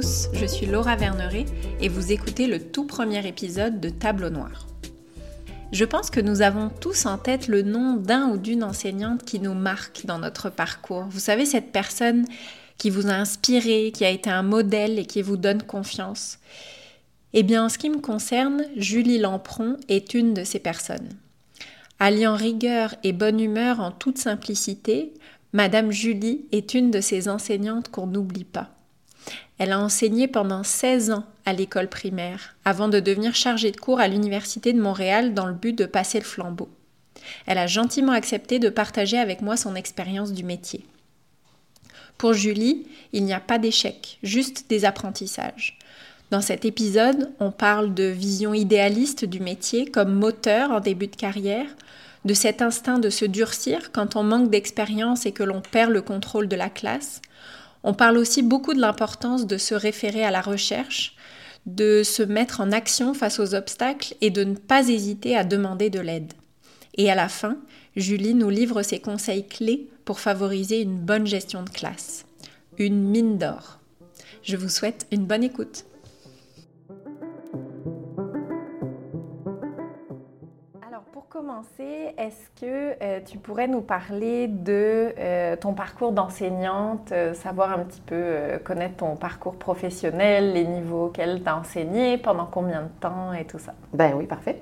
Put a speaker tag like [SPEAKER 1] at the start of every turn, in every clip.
[SPEAKER 1] Je suis Laura Verneret et vous écoutez le tout premier épisode de Tableau Noir. Je pense que nous avons tous en tête le nom d'un ou d'une enseignante qui nous marque dans notre parcours. Vous savez, cette personne qui vous a inspiré, qui a été un modèle et qui vous donne confiance. Eh bien, en ce qui me concerne, Julie Lampron est une de ces personnes. Alliant rigueur et bonne humeur en toute simplicité, Madame Julie est une de ces enseignantes qu'on n'oublie pas. Elle a enseigné pendant 16 ans à l'école primaire, avant de devenir chargée de cours à l'Université de Montréal dans le but de passer le flambeau. Elle a gentiment accepté de partager avec moi son expérience du métier. Pour Julie, il n'y a pas d'échec, juste des apprentissages. Dans cet épisode, on parle de vision idéaliste du métier comme moteur en début de carrière, de cet instinct de se durcir quand on manque d'expérience et que l'on perd le contrôle de la classe. On parle aussi beaucoup de l'importance de se référer à la recherche, de se mettre en action face aux obstacles et de ne pas hésiter à demander de l'aide. Et à la fin, Julie nous livre ses conseils clés pour favoriser une bonne gestion de classe. Une mine d'or. Je vous souhaite une bonne écoute. Commencer, est-ce que euh, tu pourrais nous parler de euh, ton parcours d'enseignante, euh, savoir un petit peu connaître ton parcours professionnel, les niveaux auxquels tu as enseigné, pendant combien de temps et tout ça?
[SPEAKER 2] Ben oui, parfait.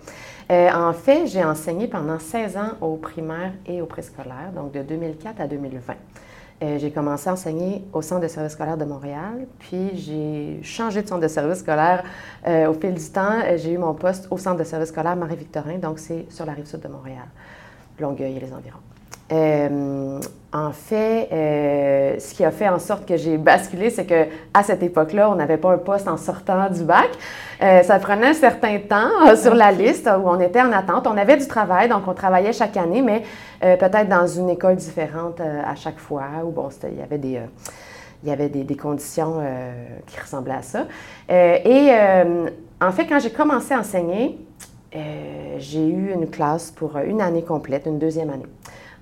[SPEAKER 2] en fait, j'ai enseigné pendant 16 ans au primaire et au préscolaire, donc de 2004 à 2020. Euh, j'ai commencé à enseigner au Centre de service scolaire de Montréal, puis j'ai changé de centre de service scolaire euh, au fil du temps. Euh, j'ai eu mon poste au Centre de service scolaire Marie-Victorin, donc c'est sur la rive sud de Montréal, Longueuil et les environs. Euh, en fait, euh, ce qui a fait en sorte que j'ai basculé, c'est que à cette époque-là, on n'avait pas un poste en sortant du bac. Euh, ça prenait un certain temps sur la liste où on était en attente. On avait du travail, donc on travaillait chaque année, mais peut-être dans une école différente à chaque fois. Où bon, il y avait des il y avait des, des conditions qui ressemblaient à ça. et en fait, quand j'ai commencé à enseigner, j'ai eu une classe pour une année complète, une deuxième année.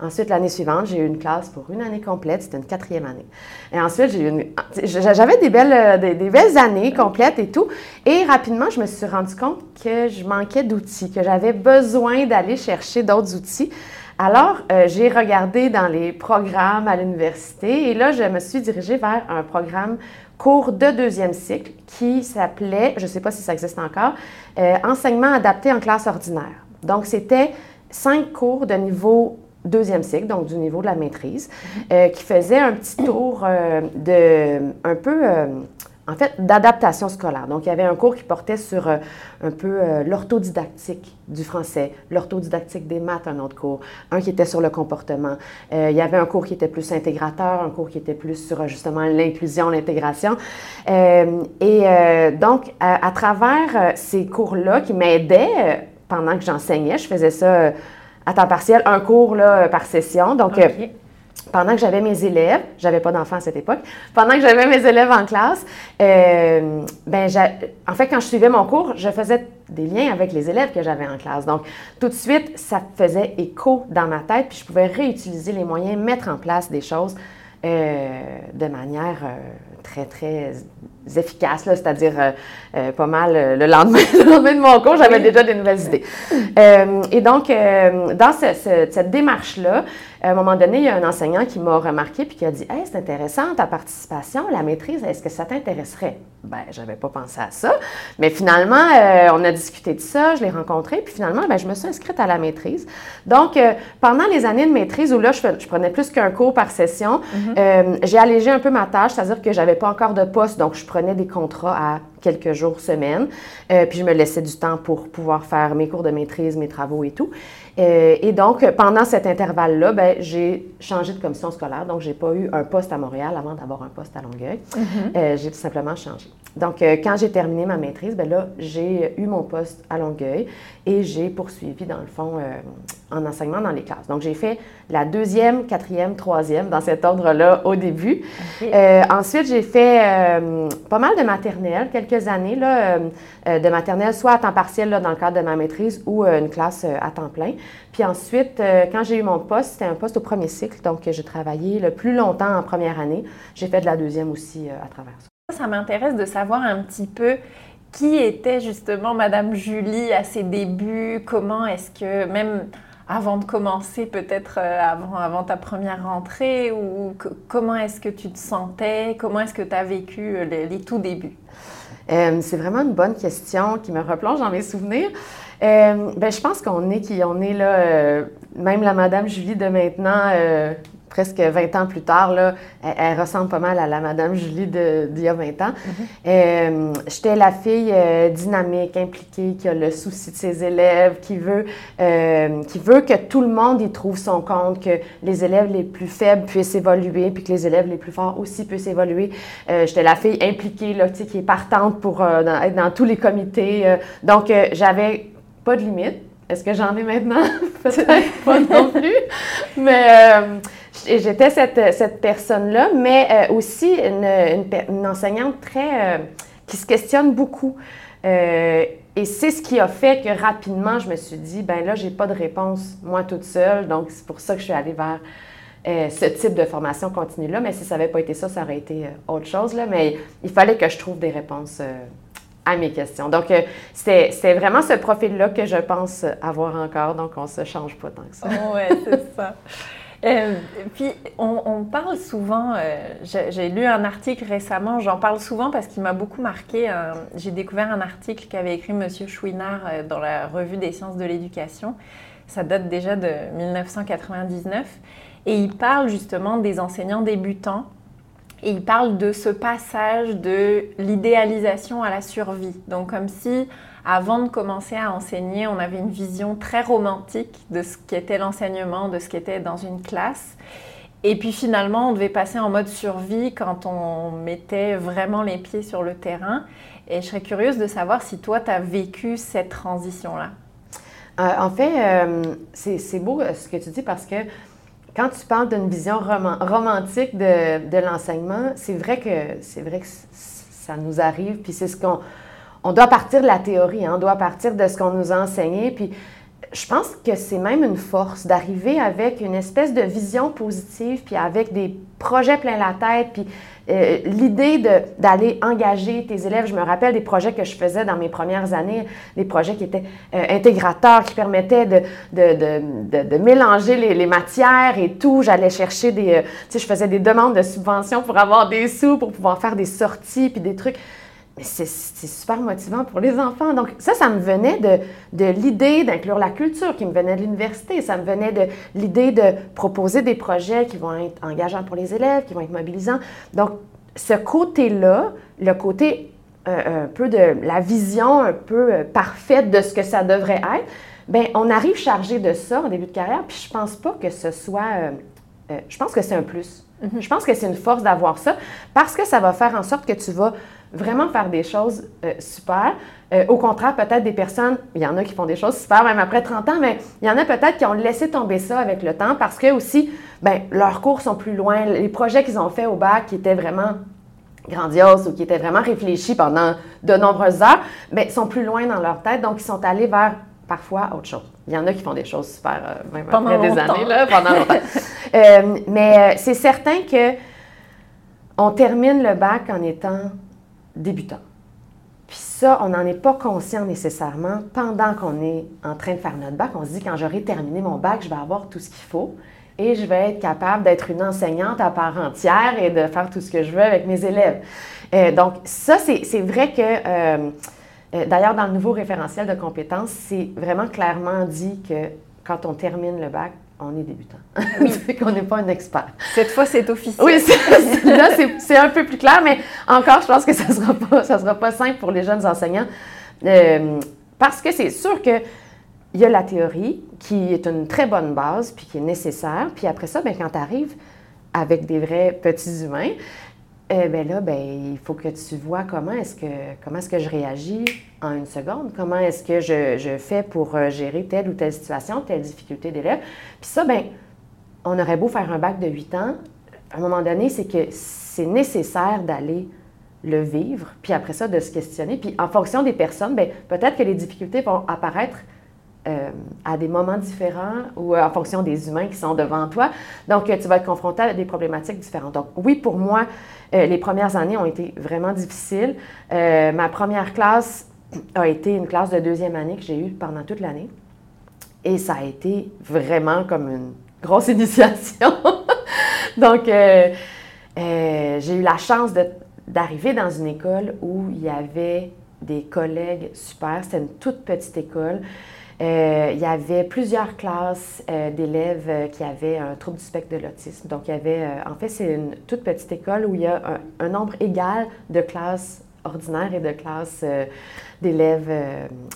[SPEAKER 2] Ensuite, l'année suivante, j'ai eu une classe pour une année complète, c'était une quatrième année. Et ensuite, j'ai une... j'avais des belles, euh, des, belles années complètes et tout. Et rapidement, je me suis rendu compte que je manquais d'outils, que j'avais besoin d'aller chercher d'autres outils. Alors, euh, j'ai regardé dans les programmes à l'université et là, je me suis dirigée vers un programme cours de deuxième cycle qui s'appelait, je ne sais pas si ça existe encore, euh, Enseignement adapté en classe ordinaire. Donc, c'était cinq cours de niveau deuxième cycle, donc du niveau de la maîtrise, euh, qui faisait un petit tour euh, de un peu euh, en fait d'adaptation scolaire. Donc il y avait un cours qui portait sur un peu l'orthodidactique du français, l'orthodidactique des maths, un autre cours, un qui était sur le comportement. il y avait un cours qui était plus intégrateur, un cours qui était plus sur justement l'inclusion, l'intégration. et donc à, à travers ces cours-là qui m'aidaient pendant que j'enseignais, je faisais ça à temps partiel, un cours là, par session. Donc, euh, pendant que j'avais mes élèves, j'avais pas d'enfants à cette époque, pendant que j'avais mes élèves en classe, euh, ben, en fait, quand je suivais mon cours, je faisais des liens avec les élèves que j'avais en classe. Donc, tout de suite, ça faisait écho dans ma tête, puis je pouvais réutiliser les moyens, mettre en place des choses euh, de manière très, très efficace, c'est-à-dire euh, euh, pas mal euh, le, lendemain, le lendemain de mon cours, j'avais déjà des nouvelles idées. et donc, dans cette démarche-là, à un moment donné, il y a un enseignant qui m'a remarqué puis qui a dit Hey, c'est intéressant ta participation, la maîtrise, est-ce que ça t'intéresserait Ben, j'avais pas pensé à ça. Mais finalement, on a discuté de ça, je l'ai rencontré, puis finalement, ben, je me suis inscrite à la maîtrise. Donc, pendant les années de maîtrise où là, je, je prenais plus qu'un cours par session, mm-hmm. j'ai allégé un peu ma tâche, c'est-à-dire que j'avais pas encore de poste, donc je prenais des contrats à quelques jours, semaines, euh, puis je me laissais du temps pour pouvoir faire mes cours de maîtrise, mes travaux et tout. Euh, et donc, pendant cet intervalle-là, ben, j'ai changé de commission scolaire, donc je n'ai pas eu un poste à Montréal avant d'avoir un poste à Longueuil. Euh, j'ai tout simplement changé. Donc, quand j'ai terminé ma maîtrise, ben là, j'ai eu mon poste à Longueuil et j'ai poursuivi, dans le fond, en enseignement dans les classes. Donc, j'ai fait la deuxième, quatrième, troisième, dans cet ordre-là au début. ensuite, j'ai fait pas mal de maternelle, quelques années là, de maternelle, soit à temps partiel là, dans le cadre de ma maîtrise ou une classe à temps plein. Puis ensuite, euh, quand j'ai eu mon poste, c'était un poste au premier cycle, donc j'ai travaillé le plus longtemps en première année. J'ai fait de la deuxième aussi euh, à travers ça.
[SPEAKER 1] Ça m'intéresse de savoir un petit peu qui était justement Madame Julie à ses débuts, comment est-ce que même avant de commencer, peut-être euh, avant, avant, ta première rentrée, ou comment est-ce que tu te sentais, comment est-ce que tu as vécu euh, les, tout débuts?
[SPEAKER 2] Euh, c'est vraiment une bonne question qui me replonge dans mes souvenirs. ben, je pense qu'on est qui on est là, même la Madame Julie de maintenant, presque 20 ans plus tard, là, elle, ressemble pas mal à la Madame Julie d'il y a 20 ans. Mhm. Euh, j'étais la fille euh, dynamique, impliquée, qui a le souci de ses élèves, qui veut, euh, qui veut que tout le monde y trouve son compte, que les élèves les plus faibles puissent évoluer, puis que les élèves les plus forts aussi puissent évoluer. J'étais la fille impliquée, là, qui est partante pour être dans tous les comités. donc, j'avais pas de limite. Est-ce que j'en ai maintenant? Peut-être pas non plus. Mais j'étais cette, cette personne-là, mais euh, aussi une, une, enseignante très. Euh, qui se questionne beaucoup. Euh, et c'est ce qui a fait que rapidement, je me suis dit, ben là, j'ai pas de réponse, moi toute seule. Donc, c'est pour ça que je suis allée vers ce type de formation continue-là. Mais si ça n'avait pas été ça, ça aurait été autre chose. Là. Mais il fallait que je trouve des réponses à mes questions. Donc, c'est vraiment ce profil-là que je pense avoir encore. Donc, on ne se change pas tant que ça.
[SPEAKER 1] oui, c'est ça. Euh, puis, on, parle souvent, euh, j'ai lu un article récemment, j'en parle souvent parce qu'il m'a beaucoup marqué. j'ai découvert un article qu'avait écrit M. Chouinard euh, dans la revue des sciences de l'éducation. Ça date déjà de 1999. Et il parle justement des enseignants débutants. Et il parle de ce passage de l'idéalisation à la survie. Donc, comme si avant de commencer à enseigner, on avait une vision très romantique de ce qu'était l'enseignement, de ce qu'était dans une classe. Et puis finalement, on devait passer en mode survie quand on mettait vraiment les pieds sur le terrain. Et je serais curieuse de savoir si toi, tu as vécu cette transition-là.
[SPEAKER 2] Euh, en fait, euh, c'est beau euh, ce que tu dis parce que quand tu parles d'une vision romantique de, de l'enseignement, c'est vrai que c'est vrai que ça nous arrive, puis c'est ce qu'on on doit partir de la théorie, hein. on doit partir de ce qu'on nous a enseigné. Puis je pense que c'est même une force d'arriver avec une espèce de vision positive, puis avec des projets plein la tête, puis euh, l'idée d'aller engager tes élèves. Je me rappelle des projets que je faisais dans mes premières années, des projets qui étaient euh, intégrateurs, qui permettaient de, mélanger les, matières et tout. J'allais chercher des... Euh, tu sais, je faisais des demandes de subventions pour avoir des sous, pour pouvoir faire des sorties, puis des trucs c'est super motivant pour les enfants. Donc, ça, ça me venait de, de l'idée d'inclure la culture qui me venait de l'université. Ça me venait de l'idée de proposer des projets qui vont être engageants pour les élèves, qui vont être mobilisants. Donc, ce côté-là, le côté euh, un peu de la vision un peu euh, parfaite de ce que ça devrait être, bien, on arrive chargé de ça en début de carrière, puis je pense pas que ce soit. Euh, je pense que c'est un plus. Mm-hmm. Je pense que c'est une force d'avoir ça parce que ça va faire en sorte que tu vas vraiment faire des choses euh, super. Euh, au contraire, peut-être des personnes, il y en a qui font des choses super même après 30 ans, mais il y en a peut-être qui ont laissé tomber ça avec le temps parce que aussi, ben, leurs cours sont plus loin. Les projets qu'ils ont faits au bac qui étaient vraiment grandioses ou qui étaient vraiment réfléchis pendant de nombreuses heures, ben, sont plus loin dans leur tête, donc ils sont allés vers parfois autre chose. Il y en a qui font des choses super, euh, même après des années, là, pendant longtemps. mais c'est certain que on termine le bac en étant débutant. Puis ça, on n'en est pas conscient nécessairement pendant qu'on est en train de faire notre bac. On se dit, quand j'aurai terminé mon bac, je vais avoir tout ce qu'il faut et je vais être capable d'être une enseignante à part entière et de faire tout ce que je veux avec mes élèves. Euh, donc, ça, c'est vrai que, euh, euh, d'ailleurs, dans le nouveau référentiel de compétences, c'est vraiment clairement dit que quand on termine le bac, on est débutant. Oui. qu'on n'est pas un expert.
[SPEAKER 1] Cette fois, c'est officiel.
[SPEAKER 2] Oui, là, c'est un peu plus clair, mais encore, je pense que ça ne sera, pas, sera pas simple pour les jeunes enseignants. Euh, parce que c'est sûr qu'il y a la théorie qui est une très bonne base, puis qui est nécessaire. Puis après ça, bien, quand tu arrives avec des vrais petits humains, eh bien là, ben, il faut que tu vois comment est-ce que, comment est-ce que je réagis en une seconde, comment est-ce que je, fais pour euh, gérer telle ou telle situation, telle difficulté d'élève? Puis ça, ben, on aurait beau faire un bac de 8 ans, à un moment donné, c'est que c'est nécessaire d'aller le vivre, puis après ça, de se questionner. Puis en fonction des personnes, bien, peut-être que les difficultés vont apparaître euh, à des moments différents ou en fonction des humains qui sont devant toi. Donc, tu vas être confronté à des problématiques différentes. Donc, oui, pour moi, les premières années ont été vraiment difficiles. ma première classe a été une classe de deuxième année que j'ai eue pendant toute l'année. Et ça a été vraiment comme une grosse initiation. Donc, euh, euh, j'ai eu la chance d'arriver dans une école où il y avait des collègues super. C'était une toute petite école. Euh, il y avait plusieurs classes d'élèves qui avaient un trouble du spectre de l'autisme. Donc, il y avait, en fait, c'est une toute petite école où il y a un, un nombre égal de classes ordinaires et de classes d'élèves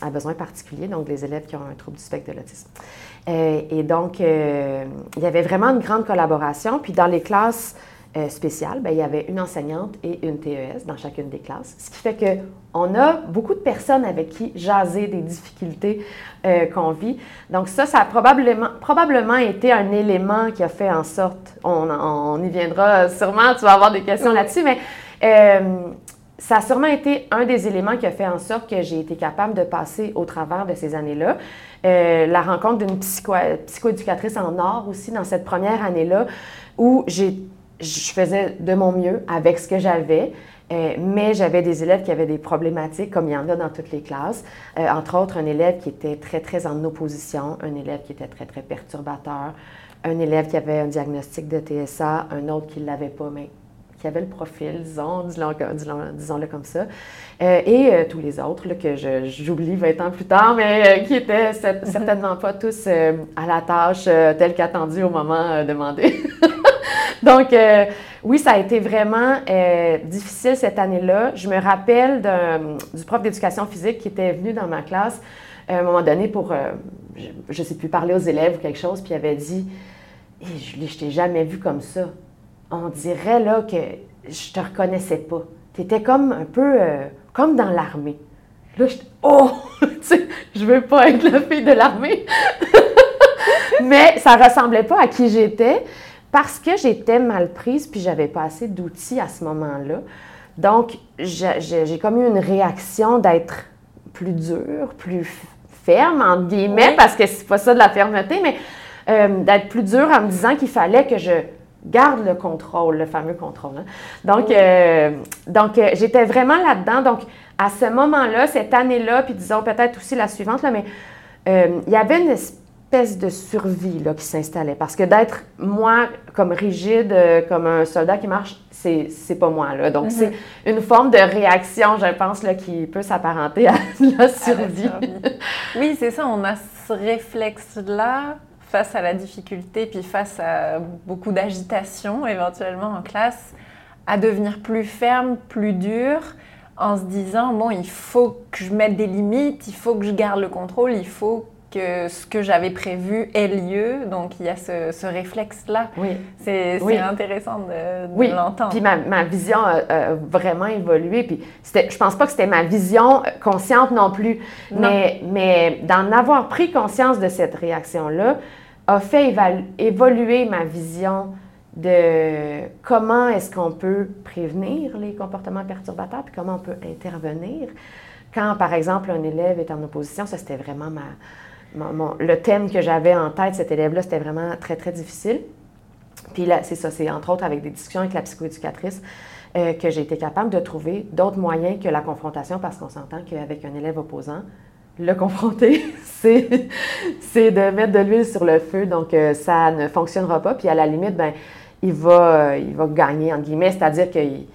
[SPEAKER 2] à besoins particuliers, donc des élèves qui ont un trouble du spectre de l'autisme. Euh, et donc, euh, il y avait vraiment une grande collaboration. Puis dans les classes euh, spéciales, bien, il y avait une enseignante et une TES dans chacune des classes. Ce qui fait qu'on a beaucoup de personnes avec qui jaser des difficultés qu'on vit. Donc ça, ça a probablement, probablement été un élément qui a fait en sorte, on, on y viendra sûrement, tu vas avoir des questions là-dessus, mais ça a sûrement été un des éléments qui a fait en sorte que j'ai été capable de passer au travers de ces années-là. Euh, la rencontre d'une psycho psychoéducatrice en or aussi dans cette première année-là, où je faisais de mon mieux avec ce que j'avais. Euh, mais j'avais des élèves qui avaient des problématiques, comme il y en a dans toutes les classes. Euh, entre autres, un élève qui était très, très en opposition, un élève qui était très, très perturbateur, un élève qui avait un diagnostic de TSA, un autre qui ne l'avait pas, mais qui avait le profil, disons, disons-le comme ça, euh, et euh, tous les autres que j'oublie 20 ans plus tard, mais euh, qui étaient certainement pas tous à la tâche telle qu'attendue au moment demandé. Donc, oui, ça a été vraiment difficile cette année-là. Je me rappelle du prof d'éducation physique qui était venu dans ma classe à un moment donné pour, je ne sais plus, parler aux élèves ou quelque chose, puis il avait dit Je ne t'ai jamais vu comme ça on dirait là que je te reconnaissais pas. Tu étais comme un peu euh, comme dans l'armée. Là, je Oh! je veux pas être la fille de l'armée. Mais ça ressemblait pas à qui j'étais parce que j'étais mal prise puis j'avais pas assez d'outils à ce moment-là. Donc, j'ai comme eu une réaction d'être plus dure, plus ferme, entre guillemets, parce que c'est pas ça de la fermeté, mais euh, d'être plus dure en me disant qu'il fallait que je garde le contrôle, le fameux contrôle. Hein. Donc, euh, donc euh, j'étais vraiment là-dedans. Donc, à ce moment-là, cette année-là, puis disons peut-être aussi la suivante, là, mais euh, il y avait une espèce de survie là, qui s'installait. Parce que d'être moi comme rigide, comme un soldat qui marche, c'est, c'est pas moi. Là. Donc, c'est mm-hmm. une forme de réaction, je pense, là, qui peut s'apparenter à la survie.
[SPEAKER 1] oui, c'est ça. On a ce réflexe-là face à la difficulté, puis face à beaucoup d'agitation éventuellement en classe, à devenir plus ferme, plus dure, en se disant, bon, il faut que je mette des limites, il faut que je garde le contrôle, il faut que ce que j'avais prévu ait lieu. Donc, il y a ce, réflexe-là. Oui. C'est intéressant de, oui. l'entendre.
[SPEAKER 2] Puis ma, ma vision a, vraiment évolué. Puis je pense pas que c'était ma vision consciente non plus. Mais, mais d'en avoir pris conscience de cette réaction-là a fait évoluer ma vision de comment est-ce qu'on peut prévenir les comportements perturbateurs, puis comment on peut intervenir. Quand, par exemple, un élève est en opposition, ça c'était vraiment ma, le thème que j'avais en tête, cet élève-là, c'était vraiment très, très difficile. Puis là, c'est ça, c'est entre autres avec des discussions avec la psychoéducatrice euh, que j'ai été capable de trouver d'autres moyens que la confrontation, parce qu'on s'entend qu'avec un élève opposant, le confronter, c'est, de mettre de l'huile sur le feu. Donc, euh, ça ne fonctionnera pas. Puis, à la limite, ben, il, va, il va gagner, entre guillemets, c'est-à-dire qu'il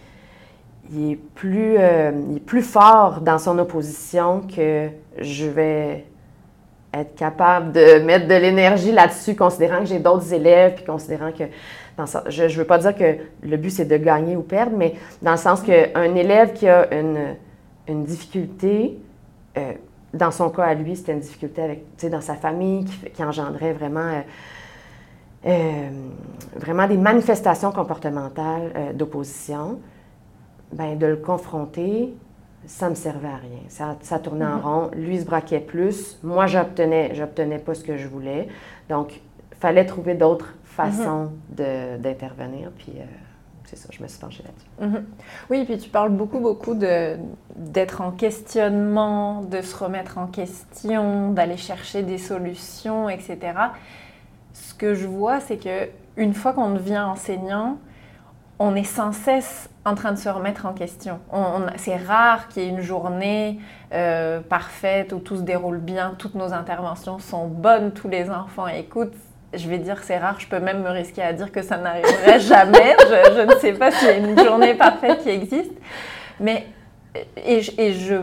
[SPEAKER 2] il est, plus, euh, il est plus fort dans son opposition que je vais être capable de mettre de l'énergie là-dessus, considérant que j'ai d'autres élèves, puis considérant que, dans je ne veux pas dire que le but c'est de gagner ou perdre, mais dans le sens qu'un élève qui a une, une difficulté, euh, dans son cas à lui, c'était une difficulté avec, dans sa famille qui, engendrait vraiment, euh, euh, vraiment des manifestations comportementales d'opposition. Ben, de le confronter, ça me servait à rien. Ça, ça tournait en mm-hmm. rond. Lui se braquait plus. Moi, j'obtenais, j'obtenais pas ce que je voulais. Donc, il fallait trouver d'autres façons mm-hmm. d'intervenir. Puis, euh, c'est ça, je me suis penchée là-dessus.
[SPEAKER 1] Mhm. Oui, puis tu parles beaucoup, beaucoup d'être en questionnement, de se remettre en question, d'aller chercher des solutions, etc. Ce que je vois, c'est que une fois qu'on devient enseignant, on est sans cesse en train de se remettre en question. c'est rare qu'il y ait une journée euh, parfaite où tout se déroule bien, toutes nos interventions sont bonnes, tous les enfants écoutent je vais dire c'est rare, je peux même me risquer à dire que ça n'arriverait jamais. Je, ne sais pas s'il y a une journée parfaite qui existe. Mais, et, je,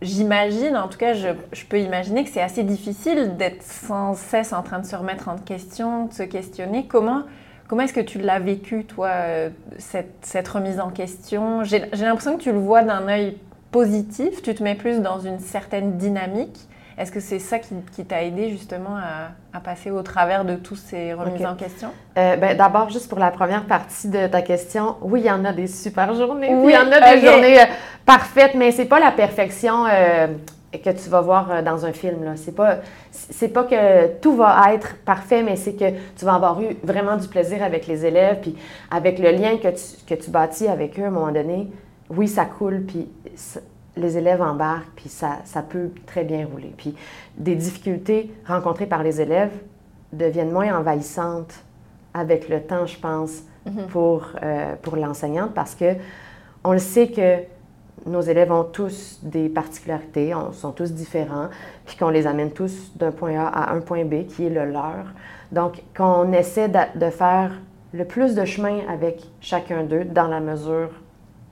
[SPEAKER 1] j'imagine, en tout cas, je, peux imaginer que c'est assez difficile d'être sans cesse en train de se remettre en question, de se questionner. Comment, comment est-ce que tu l'as vécu, toi, euh, cette, cette remise en question? J'ai l'impression que tu le vois d'un œil positif, tu te mets plus dans une certaine dynamique. Est-ce que c'est ça qui, t'a aidé justement à, passer au travers de toutes ces remises en question?
[SPEAKER 2] Euh, ben, D'abord, juste pour la première partie de ta question, oui, il y en a des super journées. Oui, il y en a des journées euh, parfaites, mais c'est pas la perfection euh, que tu vas voir dans un film. C'est pas, c'est pas que tout va être parfait, mais c'est que tu vas avoir eu vraiment du plaisir avec les élèves, puis avec le lien que tu, que tu bâtis avec eux à un moment donné. Oui, ça coule, puis les élèves embarquent, puis ça, ça peut très bien rouler. Puis des difficultés rencontrées par les élèves deviennent moins envahissantes avec le temps, je pense, mhm. pour, euh, pour l'enseignante, parce que on le sait que nos élèves ont tous des particularités, on, sont tous différents, puis qu'on les amène tous d'un point A à un point B qui est le leur. Donc, qu'on essaie de, faire le plus de chemin avec chacun d'eux dans la mesure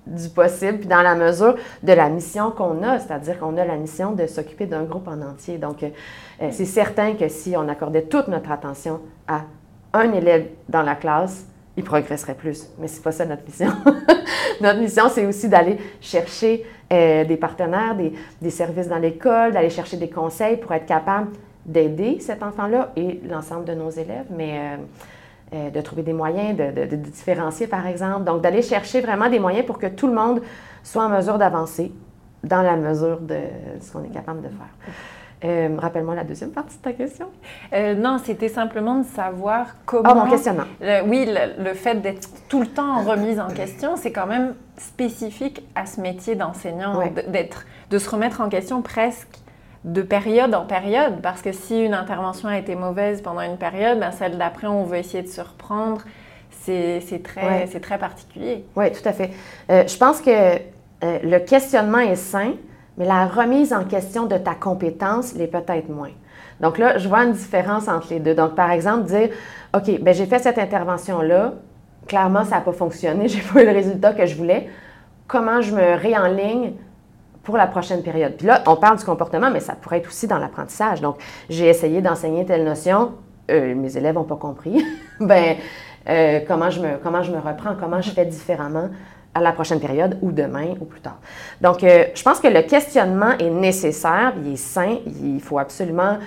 [SPEAKER 2] du possible, puis dans la mesure de la mission qu'on a, c'est-à-dire qu'on a la mission de s'occuper d'un groupe en entier. Donc, euh, c'est certain que si on accordait toute notre attention à un élève dans la classe, il progresserait plus. Mais c'est pas ça notre mission. notre mission, c'est aussi d'aller chercher euh, des partenaires, des, des services dans l'école, d'aller chercher des conseils pour être capable d'aider cet enfant-là et l'ensemble de nos élèves. Mais euh, de trouver des moyens de, différencier, par exemple. Donc, d'aller chercher vraiment des moyens pour que tout le monde soit en mesure d'avancer dans la mesure de ce qu'on est capable de faire. Euh, rappelle-moi la deuxième partie de ta question.
[SPEAKER 1] Euh, non, c'était simplement de savoir comment.
[SPEAKER 2] Ah, mon questionnement.
[SPEAKER 1] oui, le, fait d'être tout le temps en remise en question, c'est quand même spécifique à ce métier d'enseignant, d'être, de se remettre en question presque de période en période, parce que si une intervention a été mauvaise pendant une période, ben celle d'après, on veut essayer de se reprendre. C'est très, très particulier.
[SPEAKER 2] Oui, tout à fait. Euh, je pense que le questionnement est sain, mais la remise en question de ta compétence l'est peut-être moins. Donc là, je vois une différence entre les deux. Donc, par exemple, dire, OK, ben j'ai fait cette intervention-là, clairement, ça n'a pas fonctionné, j'ai pas eu le résultat que je voulais. Comment je me réenligne pour la prochaine période. Puis là, on parle du comportement, mais ça pourrait être aussi dans l'apprentissage. Donc, j'ai essayé d'enseigner telle notion, euh, mes élèves n'ont pas compris. ben, euh, comment, je me, comment je me reprends, comment je fais différemment? À la prochaine période ou demain ou plus tard. Donc, euh, je pense que le questionnement est nécessaire, il est sain, il faut absolument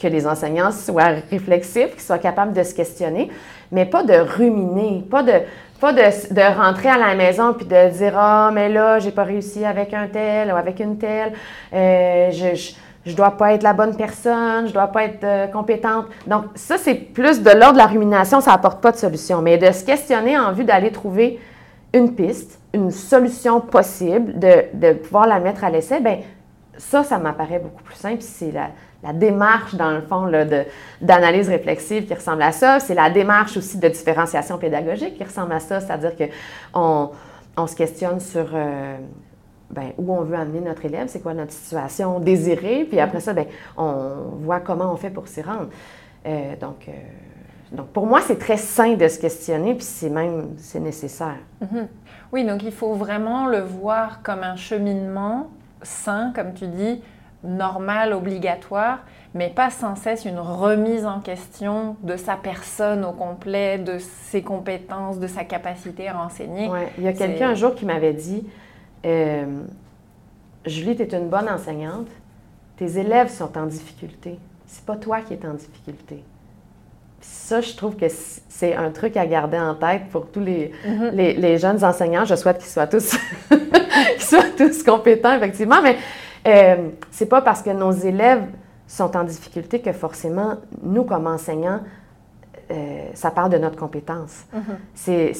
[SPEAKER 2] que les enseignants soient réflexifs, qu'ils soient capables de se questionner, mais pas de ruminer, pas de pas de, rentrer à la maison puis de dire Ah, mais là, j'ai pas réussi avec un tel ou avec une telle. Euh, je, je, dois pas être la bonne personne, je dois pas être euh, compétente. Donc, ça, c'est plus de l'ordre de la rumination, ça apporte pas de solution. Mais de se questionner en vue d'aller trouver une piste, une solution possible, de, de pouvoir la mettre à l'essai, bien, ça, ça m'apparaît beaucoup plus simple. C'est la, la démarche, dans le fond, d'analyse réflexive qui ressemble à ça. C'est la démarche aussi de différenciation pédagogique qui ressemble à ça, c'est-à-dire qu'on on se questionne sur euh, ben, où on veut amener notre élève, c'est quoi notre situation désirée, puis après ça, ben, on voit comment on fait pour s'y rendre. Euh, donc, euh, donc, pour moi, c'est très sain de se questionner, puis c'est même c'est nécessaire.
[SPEAKER 1] Mm-hmm. Oui, donc il faut vraiment le voir comme un cheminement sain, comme tu dis, normal, obligatoire, mais pas sans cesse une remise en question de sa personne au complet, de ses compétences, de sa capacité à enseigner.
[SPEAKER 2] Ouais. Il y a quelqu'un un jour qui m'avait dit euh, Julie, tu es une bonne enseignante, tes élèves sont en difficulté. C'est pas toi qui es en difficulté. Ça, je trouve que c'est un truc à garder en tête pour tous les, mm-hmm. les, les jeunes enseignants. Je souhaite qu'ils soient tous, qu'ils soient tous compétents, effectivement, mais euh, c'est pas parce que nos élèves sont en difficulté que forcément, nous, comme enseignants, euh, ça parle de notre compétence. Mm-hmm. C'est,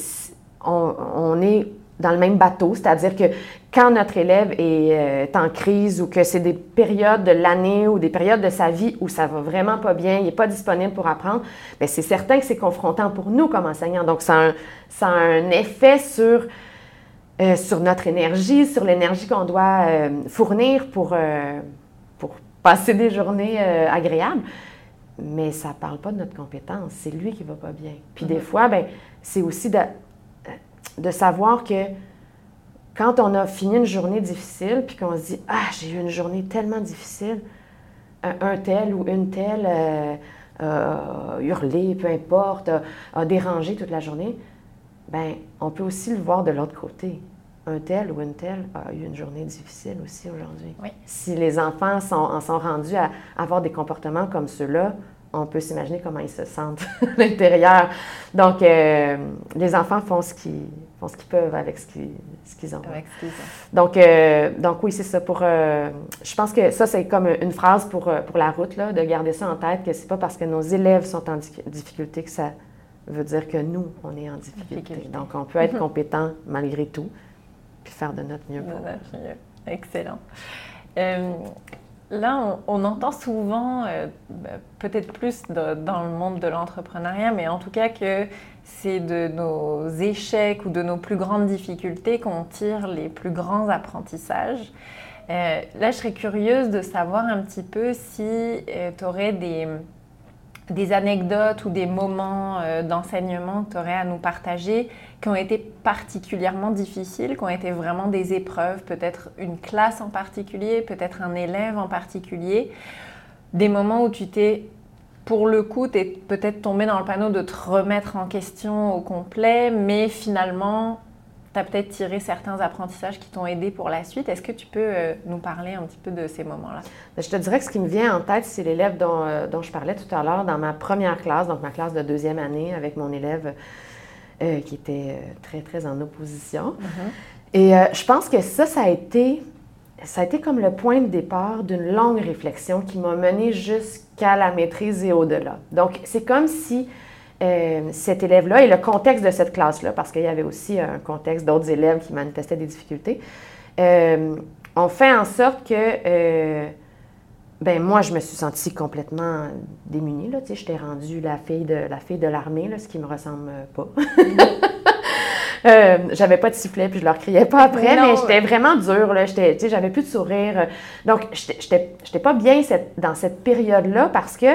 [SPEAKER 2] on, est dans le même bateau, c'est-à-dire que quand notre élève est en crise ou que c'est des périodes de l'année ou des périodes de sa vie où ça va vraiment pas bien, il n'est pas disponible pour apprendre, bien, c'est certain que c'est confrontant pour nous comme enseignants. Donc, ça a un, ça a un effet sur euh, sur notre énergie, sur l'énergie qu'on doit euh, fournir pour, euh, pour passer des journées agréables. Mais ça ne parle pas de notre compétence, c'est lui qui ne va pas bien. Puis des mhm. fois, ben, c'est aussi de, de savoir que quand on a fini une journée difficile, puis qu'on se dit Ah, j'ai eu une journée tellement difficile, un, tel ou une telle a hurlé, peu importe, a, dérangé toute la journée, ben on peut aussi le voir de l'autre côté. Un tel ou une telle a eu une journée difficile aussi aujourd'hui. Si les enfants sont, en sont rendus à avoir des comportements comme ceux-là, on peut s'imaginer comment ils se sentent à l'intérieur. Donc, euh, les enfants font ce qu'ils font ce qu'ils peuvent avec ce qu'ils, ce qu'ils ont. Avec ce qu'ils ont. Donc, euh, donc oui, c'est ça. Pour, euh, je pense que ça, c'est comme une phrase pour, pour la route, là, de garder ça en tête, que c'est pas parce que nos élèves sont en difficulté que ça veut dire que nous, on est en difficulté. Donc, on peut être compétent malgré tout puis faire de notre mieux pour
[SPEAKER 1] Excellent. Euh, là, on, entend souvent, euh, bah, peut-être plus dans le monde de l'entrepreneuriat, mais en tout cas que c'est de nos échecs ou de nos plus grandes difficultés qu'on tire les plus grands apprentissages. Euh, là, je serais curieuse de savoir un petit peu si tu aurais des, des anecdotes ou des moments d'enseignement que tu aurais à nous partager qui ont été particulièrement difficiles, qui ont été vraiment des épreuves, peut-être une classe en particulier, peut-être un élève en particulier, des moments où tu t'es, pour le coup, tu es peut-être tombé dans le panneau de te remettre en question au complet, mais finalement, tu as peut-être tiré certains apprentissages qui t'ont aidé pour la suite. Est-ce que tu peux euh, nous parler un petit peu de ces moments-là?
[SPEAKER 2] Ben, je te dirais que ce qui me vient en tête, c'est l'élève dont, euh, dont, je parlais tout à l'heure dans ma première classe, donc ma classe de deuxième année avec mon élève euh, qui était euh, très, très en opposition. Mm-hmm. Et euh, je pense que ça, ça a été, ça a été comme le point de départ d'une longue réflexion qui m'a menée jusqu'à la maîtrise et au-delà. Donc, c'est comme si cet élève-là et le contexte de cette classe-là, parce qu'il y avait aussi un contexte d'autres élèves qui manifestaient des difficultés, ont fait en sorte que ben moi, je me suis sentie complètement démunie. Là, j'étais rendue la fille de la fille de l'armée, ce qui me ressemble pas. euh, j'avais pas de sifflet, puis je leur criais pas après, mais j'étais vraiment dure. Là, j'étais, j'avais plus de sourire. Donc, j'étais pas bien dans cette période-là parce que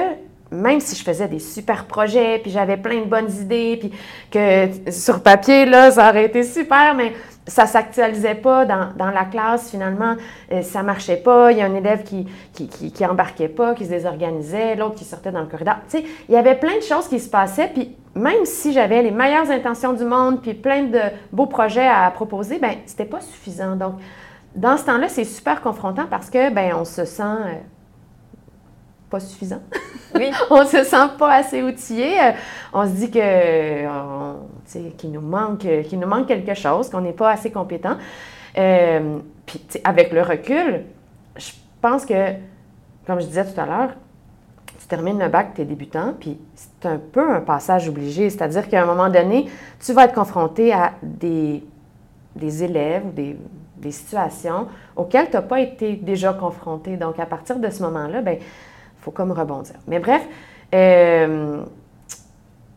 [SPEAKER 2] même si je faisais des super projets, puis j'avais plein de bonnes idées, puis que sur papier, là, ça aurait été super, mais ça s'actualisait pas dans, dans, la classe, finalement, euh, ça marchait pas. Il y a un élève qui, qui, qui, embarquait pas, qui se désorganisait, l'autre qui sortait dans le corridor. Tu sais, il y avait plein de choses qui se passaient, puis même si j'avais les meilleures intentions du monde, puis plein de beaux projets à proposer, ben c'était pas suffisant. Donc, dans ce temps-là, c'est super confrontant parce que, ben on se sent... Euh, pas suffisant. Oui. on se sent pas assez outillé. Euh, on se dit que qu'il nous manque qu'il nous manque quelque chose, qu'on n'est pas assez compétent. Euh, puis avec le recul, je pense que, comme je disais tout à l'heure, tu termines le bac, tu es débutant, puis c'est un peu un passage obligé. C'est-à-dire qu'à un moment donné, tu vas être confronté à des, des élèves ou des, des situations auxquelles tu n'as pas été déjà confronté. Donc, à partir de ce moment-là, ben faut comme rebondir. Mais bref, euh,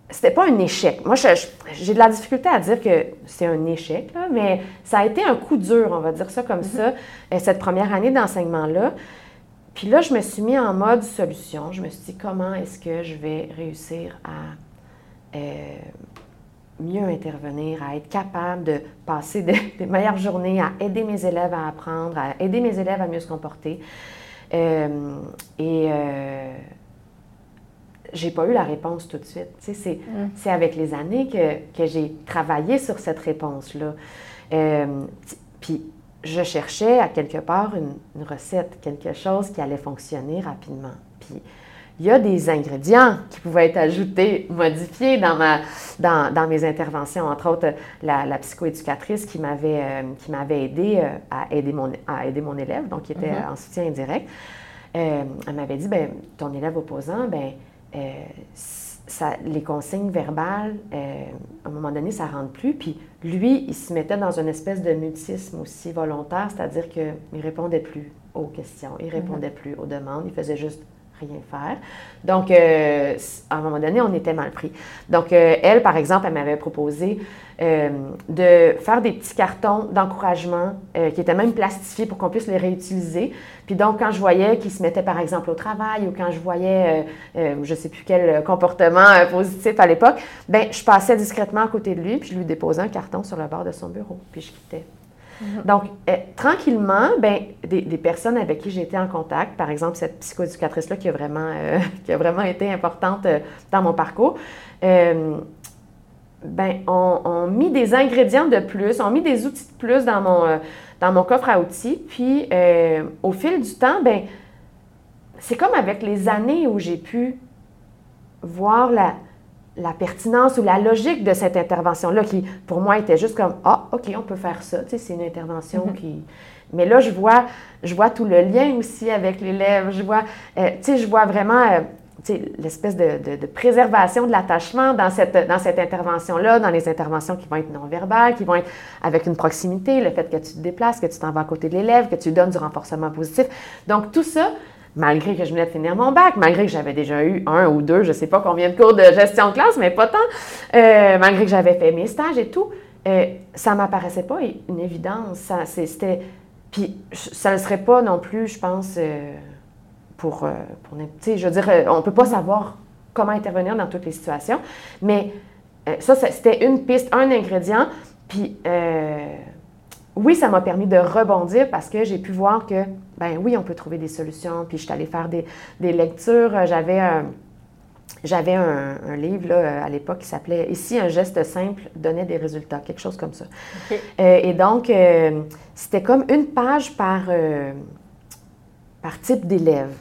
[SPEAKER 2] c'était pas un échec. Moi, j'ai de la difficulté à dire que c'est un échec, mais ça a été un coup dur, on va dire ça comme ça, mm-hmm. euh, cette première année d'enseignement-là. Puis là, je me suis mis en mode solution. Je me suis dit, comment est-ce que je vais réussir à euh, mieux intervenir, à être capable de passer des meilleures journées, à aider mes élèves à apprendre, à aider mes élèves à mieux se comporter? Euh, et euh, j'ai pas eu la réponse tout de suite. C'est, mm. c'est avec les années que, que, j'ai travaillé sur cette réponse-là. Euh, puis je cherchais à quelque part une, une, recette, quelque chose qui allait fonctionner rapidement. Puis il y a des ingrédients qui pouvaient être ajoutés, modifiés dans, ma, dans, dans mes interventions, entre autres la, la psychoéducatrice qui m'avait, euh, qui m'avait euh, à, aider mon, à aider mon élève, donc qui était mm-hmm. en soutien indirect. Euh, elle m'avait dit, ben ton élève opposant, ben ça, les consignes verbales, euh, à un moment donné, ça ne rentre plus. Puis lui, il se mettait dans une espèce de mutisme aussi volontaire, c'est-à-dire qu'il ne répondait plus aux questions, il ne répondait mm-hmm. plus aux demandes, il faisait juste rien faire. Donc, euh, à un moment donné, on était mal pris. Donc, euh, elle, par exemple, elle m'avait proposé euh, de faire des petits cartons d'encouragement qui étaient même plastifiés pour qu'on puisse les réutiliser. Puis donc, quand je voyais qu'il se mettait, par exemple, au travail ou quand je voyais, je ne sais plus quel comportement positif à l'époque, ben je passais discrètement à côté de lui, puis je lui déposais un carton sur le bord de son bureau, puis je quittais. Mhm. Donc, euh, tranquillement, ben, des, personnes avec qui été en contact, par exemple cette psychoéducatrice-là qui, a vraiment, euh, qui a vraiment été importante euh, dans mon parcours, ben, mis des ingrédients de plus, on mis des outils de plus dans mon, dans mon coffre à outils. Puis, au fil du temps, ben, c'est comme avec les années où j'ai pu voir la, la pertinence ou la logique de cette intervention-là, qui pour moi était juste comme Ah, OK, on peut faire ça. Tu sais, c'est une intervention mm-hmm. qui. Mais là, je vois, je vois tout le lien aussi avec l'élève. Je vois, euh, tu sais, je vois vraiment. Euh, l'espèce de, de, préservation de l'attachement dans cette, dans cette intervention-là, dans les interventions qui vont être non-verbales, qui vont être avec une proximité, le fait que tu te déplaces, que tu t'en vas à côté de l'élève, que tu donnes du renforcement positif. Donc, tout ça, malgré que je venais de finir mon bac, malgré que j'avais déjà eu un ou deux, je ne sais pas combien de cours de gestion de classe, mais pas tant, euh, malgré que j'avais fait mes stages et tout, euh, ça ne m'apparaissait pas une évidence. Ça, c'était, puis ça ne serait pas non plus, je pense, euh, pour, pour tu sais, je veux dire, on ne peut pas savoir comment intervenir dans toutes les situations, mais ça, c'était une piste, un ingrédient, puis oui, ça m'a permis de rebondir parce que j'ai pu voir que, ben oui, on peut trouver des solutions. Puis je suis allée faire des, lectures. J'avais un, j'avais un, livre là, à l'époque qui s'appelait Ici, un geste simple donnait des résultats, quelque chose comme ça. Euh, et donc, euh, c'était comme une page par, euh, par type d'élève.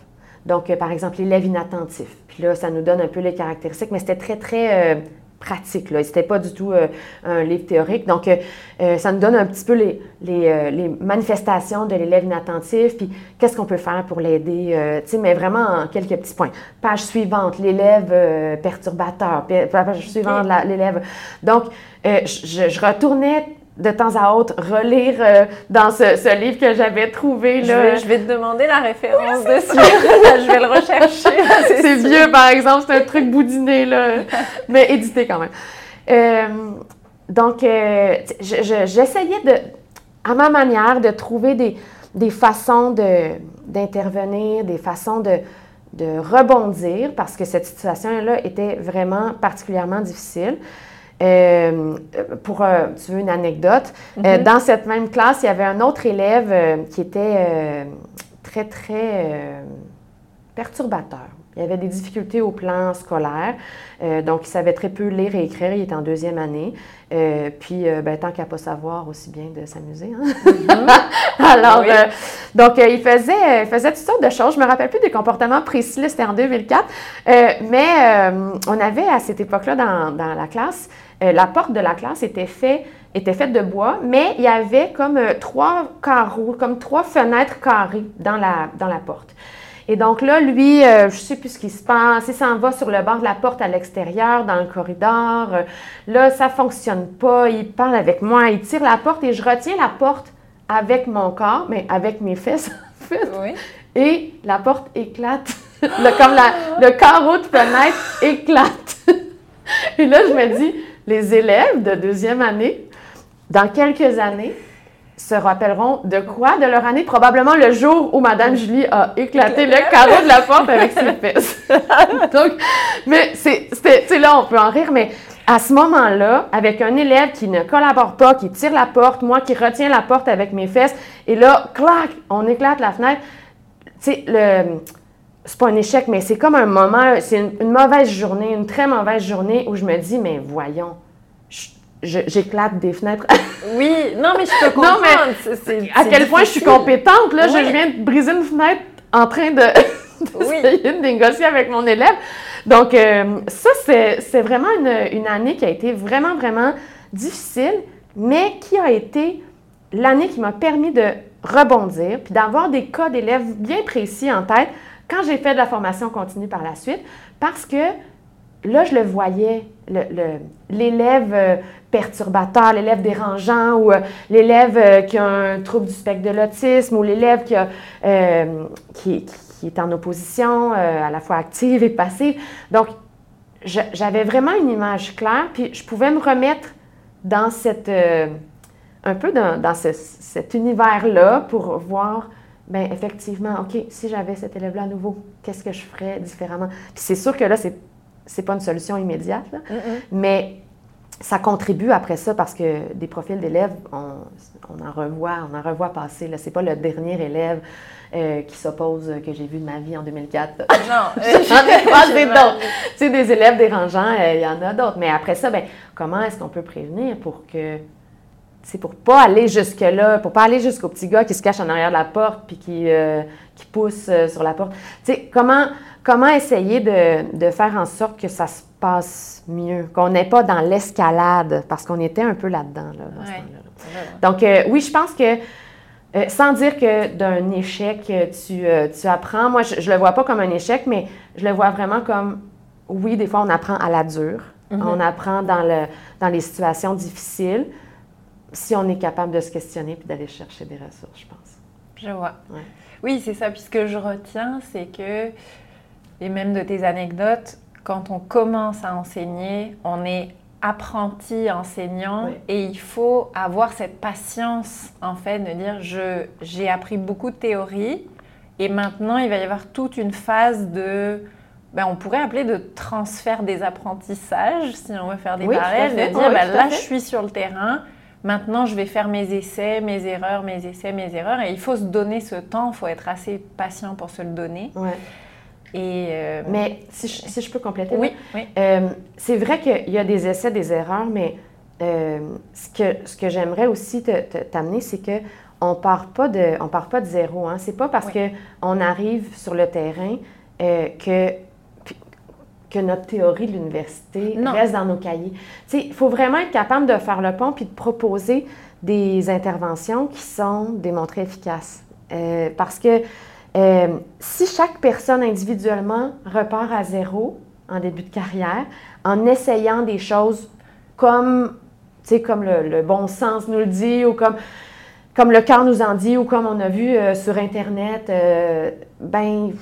[SPEAKER 2] Donc, par exemple, l'élève inattentif. Puis là, ça nous donne un peu les caractéristiques, mais c'était très, très pratique. Ce n'était pas du tout euh, un livre théorique. Donc, euh, euh, ça nous donne un petit peu les, les, manifestations de l'élève inattentif, puis qu'est-ce qu'on peut faire pour l'aider, tu sais, mais vraiment en quelques petits points. Page suivante, l'élève perturbateur. Page suivante, l'élève. Donc, je, je, retournais de temps à autre relire euh, dans ce, livre que j'avais trouvé.
[SPEAKER 1] Là. Je, vais, te demander la référence de ce livre. je vais le rechercher.
[SPEAKER 2] C'est vieux, par exemple. C'est un truc boudiné, là, mais édité quand même. Euh, donc, euh, j'essayais de, à ma manière, de trouver des, des façons d'intervenir, des façons de, de rebondir, parce que cette situation-là était vraiment particulièrement difficile. Euh, pour, euh, tu veux une anecdote, euh, mhm. dans cette même classe, il y avait un autre élève qui était très, très perturbateur. Il avait des difficultés au plan scolaire, donc il savait très peu lire et écrire, il était en deuxième année. puis, ben, tant qu'à pas savoir, aussi bien de s'amuser. Hein? Mhm. Alors, donc, il, faisait, il faisait toutes sortes de choses. Je me rappelle plus des comportements précis, c'était en 2004. mais on avait à cette époque-là dans, dans la classe euh, la porte de la classe était, fait, était faite de bois, mais il y avait comme euh, trois carreaux, comme trois fenêtres carrées dans la, dans la porte. Et donc là, lui, euh, je ne sais plus ce qui se passe, il s'en va sur le bord de la porte à l'extérieur, dans le corridor. là, ça ne fonctionne pas, il parle avec moi, il tire la porte et je retiens la porte avec mon corps, mais avec mes fesses, en fait. Oui. Et la porte éclate. le, comme le carreau de fenêtre éclate. et là, je me dis, les élèves de deuxième année, dans quelques années, se rappelleront de quoi? De leur année? Probablement le jour où Madame Julie a éclaté le carreau de la porte avec ses fesses. Donc, mais c'est, là, on peut en rire, mais à ce moment-là, avec un élève qui ne collabore pas, qui tire la porte, moi qui retiens la porte avec mes fesses, et là, clac, on éclate la fenêtre. Tu sais, le c'est pas un échec, mais c'est comme un moment, c'est une, mauvaise journée, une très mauvaise journée où je me dis, mais voyons, j'éclate des fenêtres.
[SPEAKER 1] oui, non, mais je peux comprendre. Non,
[SPEAKER 2] mais à quel point je suis compétente, là, je viens de briser une fenêtre en train de, de négocier avec mon élève. Donc, euh, ça, c'est vraiment une, une, année qui a été vraiment, vraiment difficile, mais qui a été l'année qui m'a permis de rebondir, puis d'avoir des cas d'élèves bien précis en tête quand j'ai fait de la formation continue par la suite, parce que là, je le voyais, l'élève euh, perturbateur, l'élève dérangeant ou euh, l'élève euh, qui a un trouble du spectre de l'autisme ou l'élève qui, qui, est en opposition, à la fois active et passive. Donc, j'avais vraiment une image claire, puis je pouvais me remettre dans cette, un peu dans, dans cet univers-là pour voir Bien, effectivement, OK, si j'avais cet élève-là à nouveau, qu'est-ce que je ferais différemment? Puis c'est sûr que là, c'est c'est pas une solution immédiate, mais ça contribue après ça parce que des profils d'élèves, on, en revoit, on en revoit passer. Ce n'est pas le dernier élève euh, qui s'oppose que j'ai vu de ma vie en 2004. Non, j'en ai croisé d'autres. Tu sais, des élèves dérangeants, euh, il y en a d'autres. Mais après ça, ben, comment est-ce qu'on peut prévenir pour que c'est pour pas aller jusque-là, pour pas aller jusqu'au petit gars qui se cache en arrière de la porte puis qui, euh, qui pousse sur la porte. Tu sais, comment, comment essayer de, faire en sorte que ça se passe mieux, qu'on n'est pas dans l'escalade, parce qu'on était un peu là-dedans. Donc, euh, oui, je pense que euh, sans dire que d'un échec, tu, euh, tu, apprends, moi, je ne le vois pas comme un échec, mais je le vois vraiment comme, oui, des fois, on apprend à la dure, mm-hmm. on apprend dans, le, dans les situations difficiles, si on est capable de se questionner puis d'aller chercher des ressources, je pense.
[SPEAKER 1] Je vois. Oui, c'est ça. Puis ce que je retiens, c'est que et même de tes anecdotes, quand on commence à enseigner, on est apprenti enseignant et il faut avoir cette patience en fait de dire je j'ai appris beaucoup de théorie et maintenant il va y avoir toute une phase de ben, on pourrait appeler de transfert des apprentissages si on veut faire des parallèles de dire ben, là je suis sur le terrain maintenant je vais faire mes essais mes erreurs mes essais mes erreurs et il faut se donner ce temps il faut être assez patient pour se le donner
[SPEAKER 2] euh, mais si je, peux compléter, oui, euh, c'est vrai qu'il y a des essais, des erreurs, mais euh, ce que, ce que j'aimerais aussi t'amener, c'est que on part pas de, on part pas de zéro. Hein. C'est pas parce qu'on arrive sur le terrain que que notre théorie de l'université reste dans nos cahiers. Il faut vraiment être capable de faire le pont puis de proposer des interventions qui sont démontrées efficaces. parce que euh, si chaque personne individuellement repart à zéro en début de carrière, en essayant des choses comme, comme le, bon sens nous le dit, ou comme, comme le cœur nous en dit, ou comme on a vu euh, sur Internet, euh, ben,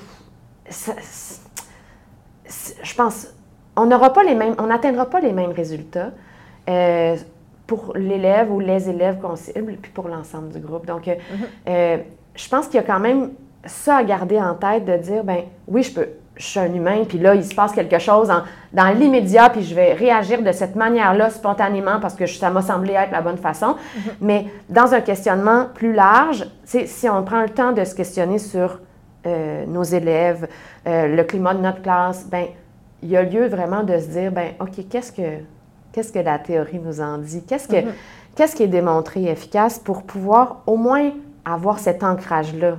[SPEAKER 2] je pense, on n'aura pas les mêmes, on n'atteindra pas les mêmes résultats pour l'élève ou les élèves qu'on cible, puis pour l'ensemble du groupe. Donc, mm-hmm. je pense qu'il y a quand même ça à garder en tête, de dire, ben oui, je peux, je suis un humain, puis là, il se passe quelque chose dans l'immédiat, puis je vais réagir de cette manière-là spontanément parce que ça m'a semblé être la bonne façon. Mm-hmm. Mais dans un questionnement plus large, si on prend le temps de se questionner sur euh, nos élèves, euh, le climat de notre classe, ben il y a lieu vraiment de se dire, ben OK, qu'est-ce que, qu'est-ce que la théorie nous en dit? Qu'est-ce, que, qu'est-ce qui est démontré efficace pour pouvoir au moins avoir cet ancrage-là?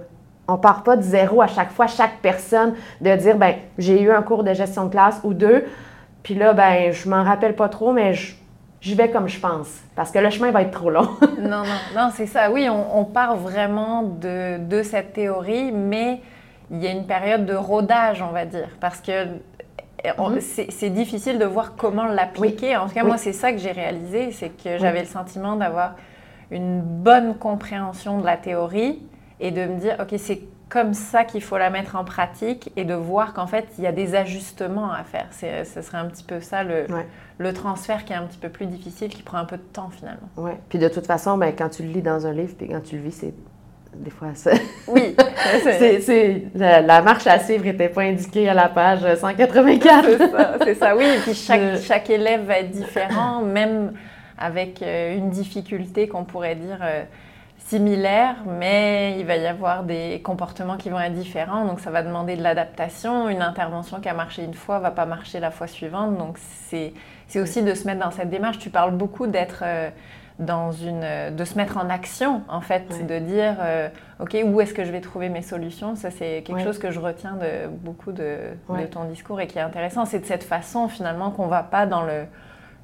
[SPEAKER 2] On part pas de zéro à chaque fois, chaque personne, de dire, ben j'ai eu un cours de gestion de classe ou deux, puis là, ben je m'en rappelle pas trop, mais j'y vais comme je pense, parce que le chemin va être trop long.
[SPEAKER 1] non, non, non, c'est ça. Oui, on, part vraiment de, cette théorie, mais il y a une période de rodage, on va dire, parce que mhm. c'est difficile de voir comment l'appliquer. En tout cas, moi, c'est ça que j'ai réalisé, c'est que j'avais le sentiment d'avoir une bonne compréhension de la théorie, et de me dire, OK, c'est comme ça qu'il faut la mettre en pratique et de voir qu'en fait, il y a des ajustements à faire. Ce serait un petit peu ça, le, le, transfert qui est un petit peu plus difficile, qui prend un peu de temps finalement.
[SPEAKER 2] Oui, puis de toute façon, ben, quand tu le lis dans un livre, puis quand tu le vis, c'est des fois ça.
[SPEAKER 1] Oui,
[SPEAKER 2] c'est la, marche à suivre n'était pas indiquée à la page 184.
[SPEAKER 1] c'est ça, c'est ça, oui. Et puis chaque, chaque élève va être différent, même avec euh, une difficulté qu'on pourrait dire... Euh, similaires, mais il va y avoir des comportements qui vont être différents. Donc ça va demander de l'adaptation. Une intervention qui a marché une fois va pas marcher la fois suivante. Donc c'est aussi de se mettre dans cette démarche. Tu parles beaucoup d'être euh, dans une, de se mettre en action en fait, de dire euh, ok où est-ce que je vais trouver mes solutions? Ça c'est quelque chose que je retiens de beaucoup de, de, ton discours et qui est intéressant. C'est de cette façon finalement qu'on va pas dans le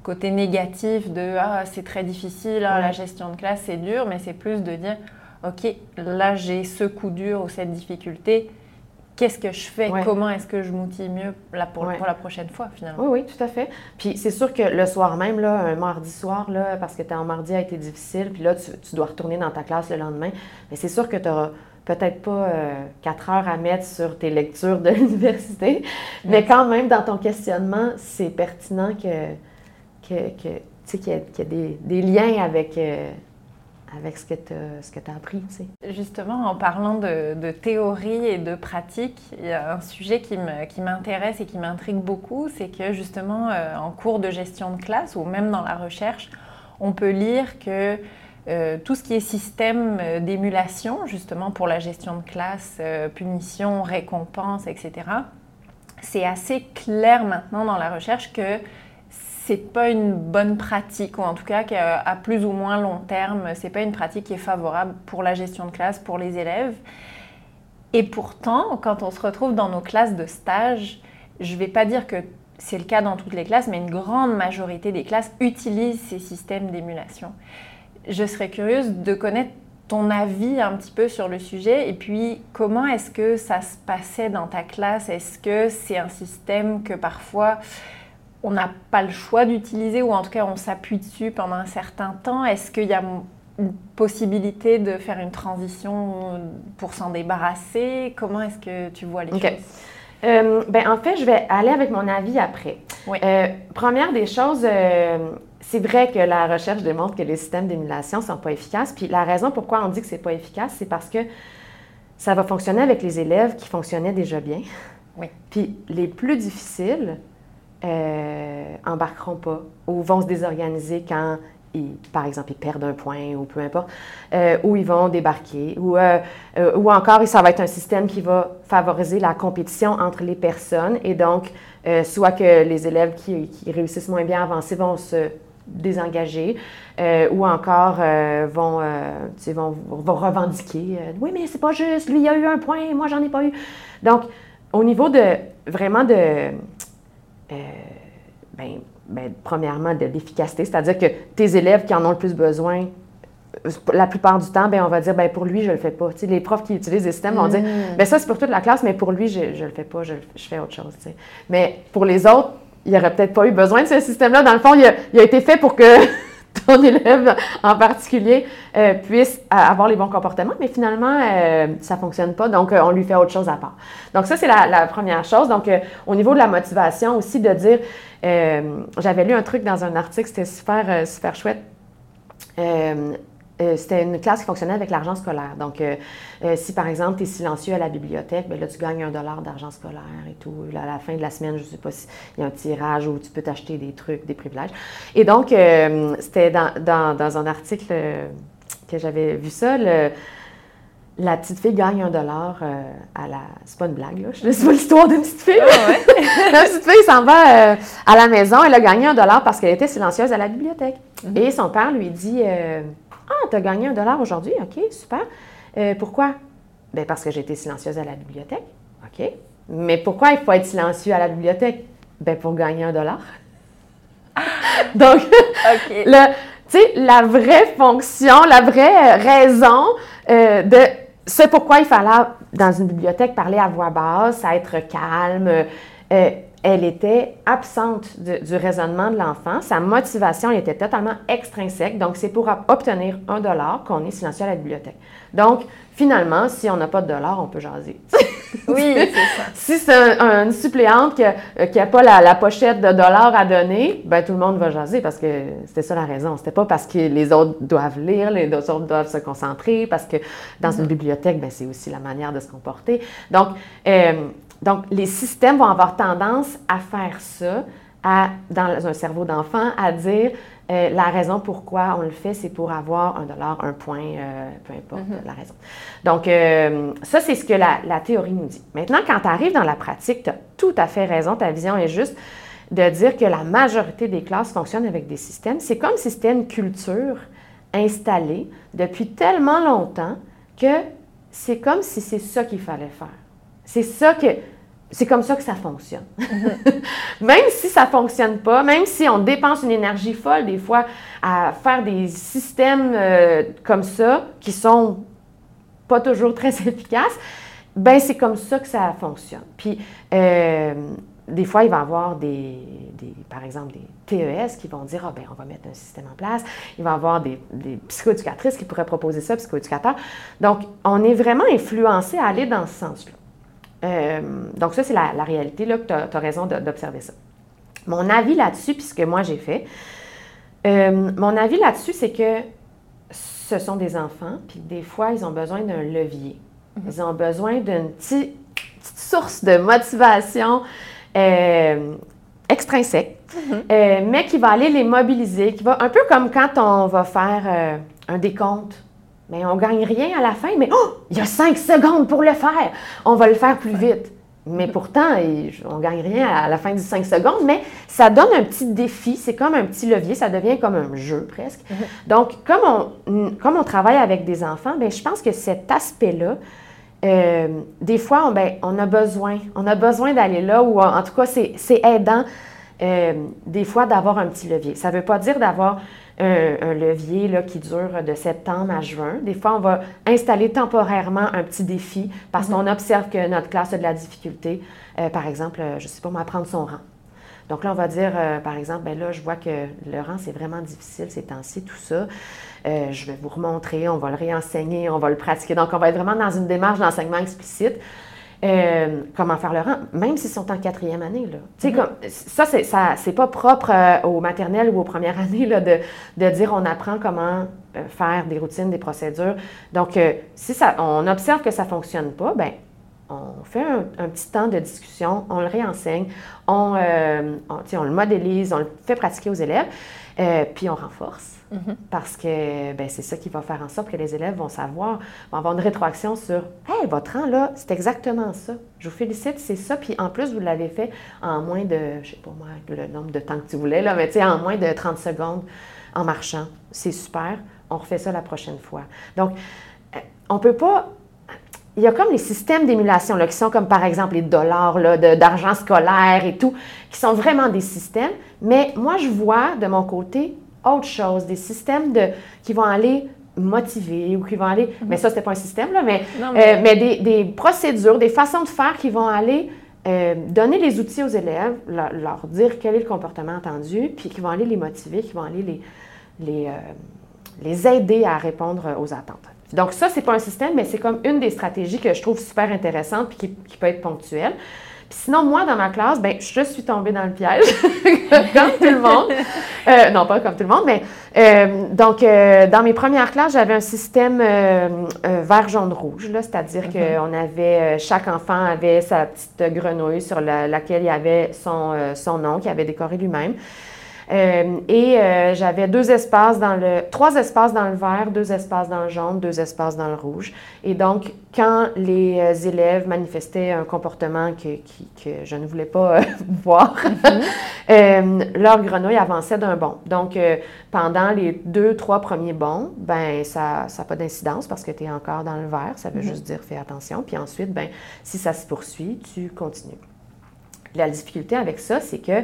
[SPEAKER 1] côté négatif de ah, c'est très difficile, ah, la gestion de classe c'est dur, mais c'est plus de dire ok, là j'ai ce coup dur ou cette difficulté, qu'est-ce que je fais, comment est-ce que je m'outille mieux pour, la prochaine fois finalement.
[SPEAKER 2] Oui, oui, tout à fait. Puis c'est sûr que le soir même, là, un mardi soir, là, parce que ton mardi a été difficile, puis là, tu, dois retourner dans ta classe le lendemain, mais c'est sûr que tu auras peut-être pas euh, quatre heures à mettre sur tes lectures de l'université, mais quand même, dans ton questionnement, c'est pertinent que, que, que qu'il y, y, a des, des liens avec... Euh, avec ce que tu as, appris.
[SPEAKER 1] Justement, en parlant de, théorie et de pratique, il y a un sujet qui m'intéresse et qui m'intrigue beaucoup, c'est que justement, euh, en cours de gestion de classe ou même dans la recherche, on peut lire que euh, tout ce qui est système euh, d'émulation, justement pour la gestion de classe, punition, récompense, etc., c'est assez clair maintenant dans la recherche que c'est pas une bonne pratique, ou en tout cas qu'à plus ou moins long terme, c'est pas une pratique qui est favorable pour la gestion de classe, pour les élèves. Et pourtant, quand on se retrouve dans nos classes de stage, je vais pas dire que c'est le cas dans toutes les classes, mais une grande majorité des classes utilisent ces systèmes d'émulation. Je serais curieuse de connaître ton avis un petit peu sur le sujet et puis comment est-ce que ça se passait dans ta classe? Est-ce que c'est un système que parfois on n'a pas le choix d'utiliser ou en tout cas on s'appuie dessus pendant un certain temps Est-ce qu'il y a une possibilité de faire une transition pour s'en débarrasser? Comment est-ce que tu vois les choses?
[SPEAKER 2] Euh, ben, en fait, je vais aller avec mon avis après. Euh, première des choses, euh, c'est vrai que la recherche démontre que les systèmes d'émulation ne sont pas efficaces. Puis la raison pourquoi on dit que ce n'est pas efficace, c'est parce que ça va fonctionner avec les élèves qui fonctionnaient déjà bien.
[SPEAKER 1] Oui.
[SPEAKER 2] Puis les plus difficiles, euh, embarqueront pas ou vont se désorganiser quand, ils, par exemple, ils perdent un point ou peu importe, euh, ou ils vont débarquer, ou, euh, ou encore, ça va être un système qui va favoriser la compétition entre les personnes et donc, soit que les élèves qui, réussissent moins bien à avancer vont se désengager ou encore vont, vont, vont, revendiquer Oui, mais c'est pas juste, lui il a eu un point, moi j'en ai pas eu. Donc, au niveau de vraiment de euh, ben, ben, premièrement, de l'efficacité, c'est-à-dire que tes élèves qui en ont le plus besoin, la plupart du temps, ben, on va dire, ben, pour lui, je ne le fais pas. les profs qui utilisent les systèmes vont dire, mm. ben, ça, c'est pour toute la classe, mais pour lui, je ne le fais pas, je, fais autre chose. Mais pour les autres, il n'y aurait peut-être pas eu besoin de ce système-là. Dans le fond, il il a été fait pour que ton élève en particulier euh, puisse avoir les bons comportements, mais finalement, euh, ça ne fonctionne pas, donc euh, on lui fait autre chose à part. Donc ça, c'est la, première chose. Donc au niveau de la motivation aussi, de dire, j'avais lu un truc dans un article, c'était super, super chouette. Euh, c'était une classe qui fonctionnait avec l'argent scolaire. Donc, euh, euh, si par exemple, tu es silencieux à la bibliothèque, bien là, tu gagnes un dollar d'argent scolaire et tout. à la fin de la semaine, je ne sais pas s'il y a un tirage où tu peux t'acheter des trucs, des privilèges. Et donc, c'était dans, dans, un article que j'avais vu ça. la petite fille gagne un dollar à la. C'est pas une blague, là. Sais pas l'histoire d'une petite fille. Ah la petite fille s'en va à la maison. Elle a gagné un dollar parce qu'elle était silencieuse à la bibliothèque. Mm-hmm. Et son père lui dit ah, tu as gagné un dollar aujourd'hui? OK, super. Euh, pourquoi? Bien, parce que j'ai été silencieuse à la bibliothèque. OK. Mais pourquoi il faut être silencieux à la bibliothèque? Bien, pour gagner un dollar. Donc, tu sais, la vraie fonction, la vraie raison euh, de ce pourquoi il fallait, dans une bibliothèque, parler à voix basse, être calme, euh, elle était absente du raisonnement de l'enfant. Sa motivation était totalement extrinsèque. Donc, c'est pour obtenir un dollar qu'on est silencieux à la bibliothèque. Donc, finalement, si on n'a pas de dollar, on peut jaser.
[SPEAKER 1] oui, c'est ça.
[SPEAKER 2] Si c'est une suppléante qui n'a pas la, pochette de dollars à donner, ben tout le monde va jaser parce que c'était ça la raison. C'était pas parce que les autres doivent lire, les autres doivent se concentrer, parce que dans une mm-hmm. bibliothèque, ben, c'est aussi la manière de se comporter. Donc, euh, donc, les systèmes vont avoir tendance à faire ça à, dans un cerveau d'enfant, à dire euh, la raison pourquoi on le fait, c'est pour avoir un dollar, un point, euh, peu importe mm-hmm. la raison. Donc, euh, ça, c'est ce que la, la, théorie nous dit. Maintenant, quand tu arrives dans la pratique, tu as tout à fait raison, ta vision est juste de dire que la majorité des classes fonctionnent avec des systèmes. C'est comme si c'était une culture installée depuis tellement longtemps que c'est comme si c'est ça qu'il fallait faire. C'est comme ça que ça fonctionne. même si ça ne fonctionne pas, même si on dépense une énergie folle des fois à faire des systèmes euh, comme ça qui sont pas toujours très efficaces, ben c'est comme ça que ça fonctionne. Puis, euh, des fois, il va y avoir des, par exemple, des TES qui vont dire, ah ben on va mettre un système en place. Il va y avoir des, des psychoéducatrices qui pourraient proposer ça, psychoéducateurs. Donc, on est vraiment influencé à aller dans ce sens-là. Euh, donc, ça, c'est la, réalité, là, que tu as, raison d'observer ça. Mon avis là-dessus, puisque moi j'ai fait, euh, mon avis là-dessus, c'est que ce sont des enfants, puis des fois, ils ont besoin d'un levier. Mhm. Ils ont besoin d'une petite, source de motivation euh, extrinsèque, mhm. euh, mais qui va aller les mobiliser, qui va un peu comme quand on va faire euh, un décompte. Mais on ne gagne rien à la fin, mais oh, il y a cinq secondes pour le faire. On va le faire plus vite. Mais pourtant, on ne gagne rien à la fin des cinq secondes, mais ça donne un petit défi, c'est comme un petit levier, ça devient comme un jeu presque. Donc, comme on, comme on travaille avec des enfants, bien, je pense que cet aspect-là, euh, des fois, on, ben, on, a besoin, on a besoin d'aller là, ou en, tout cas, c'est aidant euh, des fois d'avoir un petit levier. Ça ne veut pas dire d'avoir un, levier là, qui dure de septembre à juin. Des fois, on va installer temporairement un petit défi parce mhm. qu'on observe que notre classe a de la difficulté. Euh, par exemple, je ne sais pas, prendre son rang. Donc là, on va dire, par exemple, ben là, je vois que le rang, c'est vraiment difficile ces temps-ci, tout ça. Euh, je vais vous remontrer, on va le réenseigner, on va le pratiquer. Donc, on va être vraiment dans une démarche d'enseignement explicite. Euh, comment faire le rang, même s'ils sont en quatrième année. Là. Mm-hmm. comme, ça, c'est, ça, c'est pas propre euh, aux maternelles ou aux premières années là, de, de, dire on apprend comment faire des routines, des procédures. Donc, si ça, on observe que ça ne fonctionne pas, ben on fait un, petit temps de discussion, on le réenseigne, on, on, on le modélise, on le fait pratiquer aux élèves, puis on renforce. Mhm. Parce que ben, c'est ça qui va faire en sorte que les élèves vont savoir, vont avoir une rétroaction sur Hey, votre rang là, c'est exactement ça. Je vous félicite, c'est ça. Puis en plus, vous l'avez fait en moins de, je sais pas moi, le nombre de temps que tu voulais, là, mais tu sais, en moins de 30 secondes en marchant. C'est super. On refait ça la prochaine fois. Donc, euh, on peut pas il y a comme les systèmes d'émulation, qui sont comme par exemple les dollars d'argent scolaire et tout, qui sont vraiment des systèmes. Mais moi, je vois de mon côté autre chose, des systèmes de, qui vont aller motiver ou qui vont aller, mhm. mais ça, c'était pas un système, là, mais, euh, mais... des, des, procédures, des façons de faire qui vont aller euh, donner les outils aux élèves, leur, dire quel est le comportement attendu, puis qui vont aller les motiver, qui vont aller les, les, euh, les aider à répondre aux attentes. Donc ça, c'est pas un système, mais c'est comme une des stratégies que je trouve super intéressante puis qui, qui peut être ponctuelle sinon, moi, dans ma classe, ben, je suis tombée dans le piège, comme tout le monde. Euh, non, pas comme tout le monde, mais euh, donc, euh, dans mes premières classes, j'avais un système vert, jaune, rouge, c'est-à-dire mm-hmm. qu'on avait, chaque enfant avait sa petite grenouille sur laquelle il y avait son, son nom, qu'il avait décoré lui-même. Euh, et euh, j'avais deux espaces dans le, trois espaces dans le vert, deux espaces dans le jaune, deux espaces dans le rouge. Et donc, quand les euh, élèves manifestaient un comportement que, que je ne voulais pas voir, mm-hmm. leur grenouille avançait d'un bond. Donc, pendant les deux, trois premiers bonds, ben ça n'a pas d'incidence parce que tu es encore dans le vert. Ça veut mm-hmm. juste dire fais attention. Puis ensuite, ben si ça se poursuit, tu continues. La difficulté avec ça, c'est que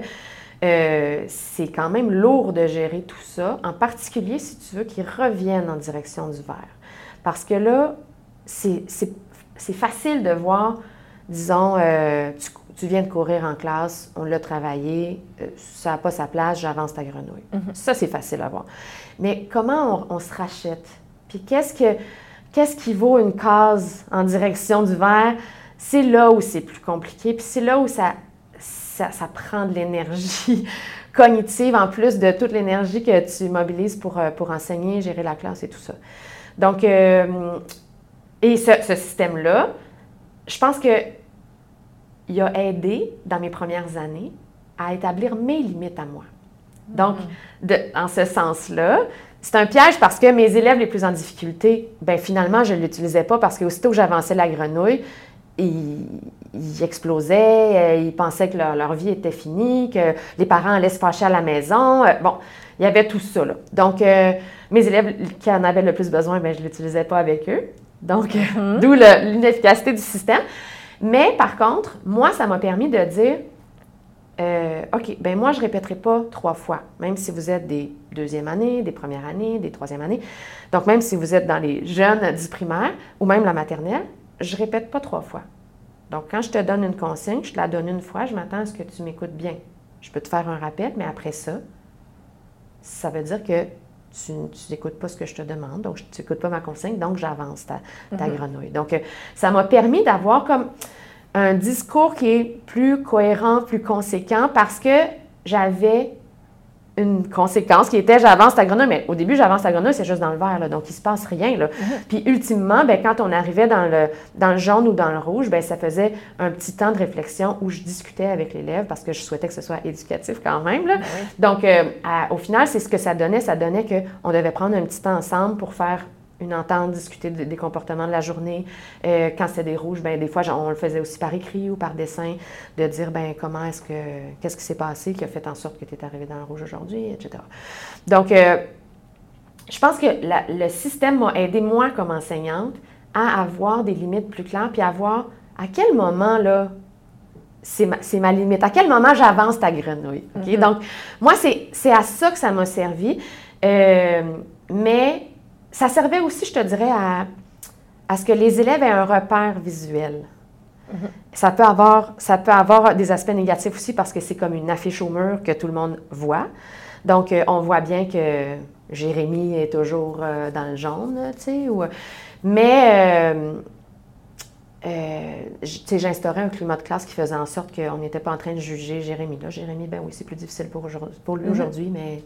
[SPEAKER 2] euh, c'est quand même lourd de gérer tout ça, en particulier si tu veux qu'ils reviennent en direction du vert. Parce que là, c'est facile de voir, disons, euh, tu, viens de courir en classe, on l'a travaillé, euh, ça n'a pas sa place, j'avance ta grenouille. Mm-hmm. Ça, c'est facile à voir. Mais comment on, se rachète? Puis qu'est-ce, que, qu'est-ce qui vaut une case en direction du vert? C'est là où c'est plus compliqué, puis c'est là où ça ça, prend de l'énergie cognitive en plus de toute l'énergie que tu mobilises pour, euh, pour enseigner, gérer la classe et tout ça. Donc, euh, et ce, système-là, je pense qu'il a aidé dans mes premières années à établir mes limites à moi. Donc, mm. de, en ce sens-là, c'est un piège parce que mes élèves les plus en difficulté, ben finalement, je ne l'utilisais pas parce que aussitôt j'avançais la grenouille, ils, explosaient, euh, ils pensaient que leur, vie était finie, que les parents allaient se fâcher à la maison. Euh, bon, il y avait tout ça. Là. Donc, euh, mes élèves qui en avaient le plus besoin, bien, je ne l'utilisais pas avec eux. Donc, mhm. d'où l'inefficacité du système. Mais par contre, moi, ça m'a permis de dire, OK, ben moi, je ne répéterai pas trois fois, même si vous êtes des deuxième années, des premières années, des troisième années. Donc, même si vous êtes dans les jeunes du primaire ou même la maternelle, je répète pas trois fois. Donc, quand je te donne une consigne, je te la donne une fois, je m'attends à ce que tu m'écoutes bien. Je peux te faire un rappel, mais après ça, ça veut dire que tu n'écoutes pas ce que je te demande, donc tu n'écoutes pas ma consigne, donc j'avance ta, ta mhm. grenouille. Donc, euh, ça m'a permis d'avoir comme un discours qui est plus cohérent, plus conséquent, parce que j'avais une conséquence qui était j'avance ta grenouille, mais au début, j'avance ta grenouille, c'est juste dans le vert, là, donc il ne se passe rien. Là. Mhm. Puis ultimement, ben, quand on arrivait dans le, dans le jaune ou dans le rouge, ben, ça faisait un petit temps de réflexion où je discutais avec l'élève parce que je souhaitais que ce soit éducatif quand même. Là. Ben donc, euh, au final, c'est ce que ça donnait. Ça donnait qu'on devait prendre un petit temps ensemble pour faire une entente, discuter des comportements de la journée. Euh, quand c'était des rouges, ben des fois, on le faisait aussi par écrit ou par dessin, de dire ben comment est-ce que qu'est-ce qui s'est passé qui a fait en sorte que tu es arrivé dans le rouge aujourd'hui, etc. Donc, euh, je pense que le système m'a aidé moi comme enseignante à avoir des limites plus claires, puis à voir à quel moment là c'est ma, limite. À quel moment j'avance ta grenouille? Mm-hmm. Donc, moi, c'est à ça que ça m'a servi. Euh, mais ça servait aussi, je te dirais, à, à ce que les élèves aient un repère visuel. Mhm. Ça, peut avoir, ça peut avoir des aspects négatifs aussi parce que c'est comme une affiche au mur que tout le monde voit. Donc, euh, on voit bien que Jérémy est toujours euh, dans le jaune, tu sais. mais, euh, tu sais, j'instaurais un climat de classe qui faisait en sorte qu'on n'était pas en train de juger Jérémy. Là, Jérémy, ben oui, c'est plus difficile pour, pour lui mhm. aujourd'hui, mais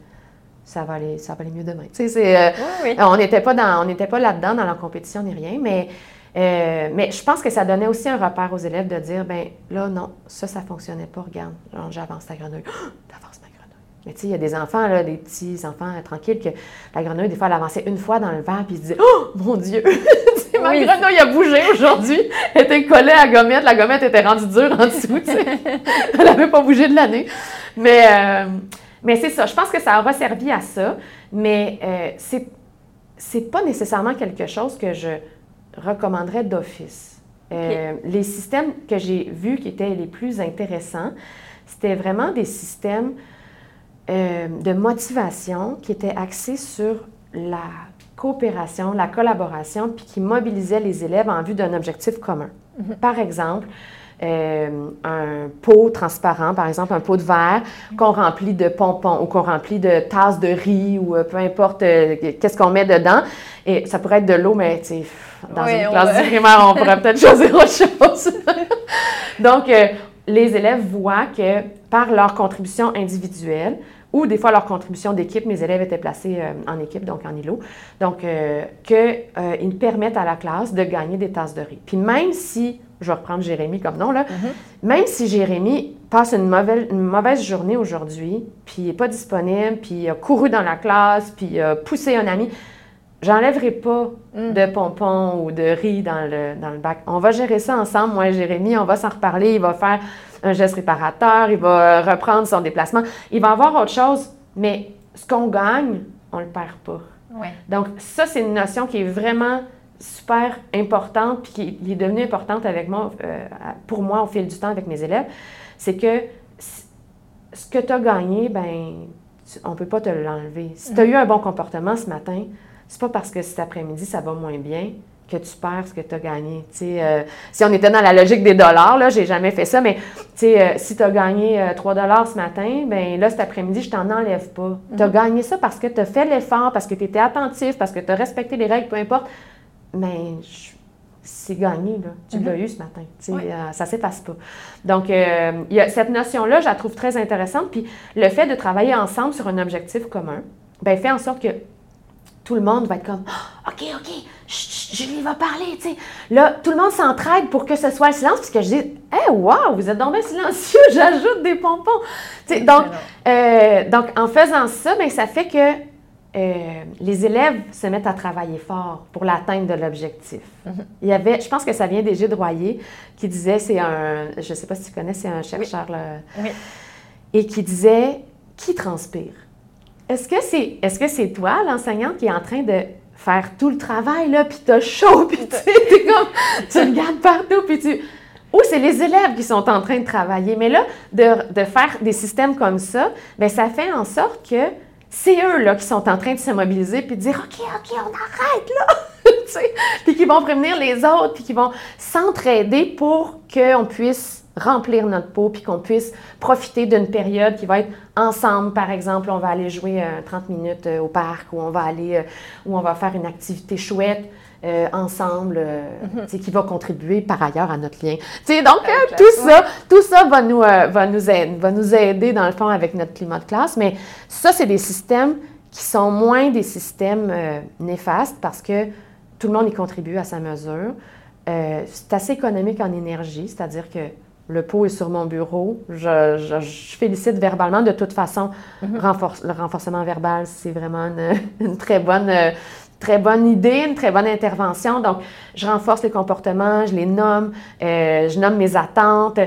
[SPEAKER 2] ça va aller, ça va aller mieux demain. Euh, on n'était pas, dans, on pas là-dedans dans la compétition ni rien, mais, euh, mais je pense que ça donnait aussi un repère aux élèves de dire, ben là, non, ça, ça ne fonctionnait pas, regarde, j'avance ta grenouille. T'avances ma grenouille. Mais tu sais, il y a des enfants, là, des petits enfants tranquilles, que la grenouille, des fois, elle avançait une fois dans le verre, puis ils disaient, oh mon Dieu! ma grenouille a bougé aujourd'hui. Elle était collée à la gommette. La gommette était rendue dure en dessous. Elle n'avait pas bougé de l'année. Mais, euh, mais c'est ça, je pense que ça aura servi à ça, mais euh, c'est, c'est pas nécessairement quelque chose que je recommanderais d'office. Euh, les systèmes que j'ai vus qui étaient les plus intéressants, c'était vraiment des systèmes euh, de motivation qui étaient axés sur la coopération, la collaboration, puis qui mobilisaient les élèves en vue d'un objectif commun. Mm-hmm. Par exemple, euh, un pot transparent, par exemple un pot de verre qu'on remplit de pompons ou qu'on remplit de tasses de riz ou euh, peu importe euh, qu'est-ce qu'on met dedans. Et ça pourrait être de l'eau, mais dans une classe primaire, on pourrait peut-être choisir autre chose. Donc, les élèves voient que par leur contribution individuelle, ou des fois leur contribution d'équipe, mes élèves étaient placés en équipe, donc en îlot, donc qu'ils permettent à la classe de gagner des tasses de riz. Puis même si je vais reprendre Jérémy comme nom, là. Mhm. Même si Jérémy passe une mauvaise, une mauvaise journée aujourd'hui, puis il n'est pas disponible, puis il a couru dans la classe, puis il a poussé un ami, j'enlèverai pas mm. de pompons ou de riz dans le, dans le bac. On va gérer ça ensemble, moi et Jérémy, on va s'en reparler, il va faire un geste réparateur, il va reprendre son déplacement, il va avoir autre chose, mais ce qu'on gagne, on ne le perd pas. Donc ça, c'est une notion qui est vraiment super importante, puis qui est devenue importante avec moi, euh, pour moi au fil du temps avec mes élèves, c'est que ce que tu as gagné, ben, on ne peut pas te l'enlever. Si tu as mm-hmm. eu un bon comportement ce matin, c'est pas parce que cet après-midi ça va moins bien que tu perds ce que tu as gagné. Euh, si on était dans la logique des dollars, là, j'ai jamais fait ça, mais euh, si tu as gagné 3 dollars ce matin, ben là, cet après-midi, je t'en enlève pas. Tu as mm-hmm. gagné ça parce que tu as fait l'effort, parce que tu étais attentif, parce que tu as respecté les règles, peu importe mais c'est gagné, là. Tu l'as mhm. eu ce matin. Ça ne euh, ça s'efface pas. Donc, euh, y a cette notion-là, je la trouve très intéressante. Puis le fait de travailler ensemble sur un objectif commun, ben, fait en sorte que tout le monde va être comme ah, OK, OK, Julie va parler. Là, tout le monde s'entraide pour que ce soit le silence, puisque je dis Hé, wow, vous êtes donc bien silencieux, j'ajoute des pompons. donc, euh, donc, en faisant ça, ben, ça fait que euh, les élèves se mettent à travailler fort pour l'atteinte de l'objectif. Mhm. Il y avait, je pense que ça vient des Gilles Royer, qui disait, c'est un, je ne sais pas si tu connais, c'est un chercheur, oui. et qui disait, qui transpire? Est-ce que c'est est -ce c'est toi, l'enseignante, qui est en train de faire tout le travail, là, puis t'as chaud, puis tu comme, tu regardes partout, puis tu... Ou c'est les élèves qui sont en train de travailler? Mais là, de, de faire des systèmes comme ça, bien, ça fait en sorte que c'est eux là, qui sont en train de se mobiliser puis de dire OK, OK, on arrête là. puis qui vont prévenir les autres, puis qui vont s'entraider pour qu'on puisse remplir notre peau, puis qu'on puisse profiter d'une période qui va être ensemble. Par exemple, on va aller jouer 30 euh, minutes euh, au parc, ou on va aller, où on va faire une activité chouette. Ensemble, mhm. qui va contribuer par ailleurs à notre lien. donc, tout, ça, tout ça va nous, va, nous aider, va nous aider, dans le fond, avec notre climat de classe. Mais ça, c'est des systèmes qui sont moins des systèmes euh, néfastes parce que tout le monde y contribue à sa mesure. Euh, c'est assez économique en énergie, c'est-à-dire que le pot est sur mon bureau. Je, félicite verbalement. De toute façon, mm-hmm. le renforcement verbal, c'est vraiment une, très bonne... Euh, très bonne idée, une très bonne intervention. Donc, je renforce les comportements, je les nomme, je nomme mes attentes.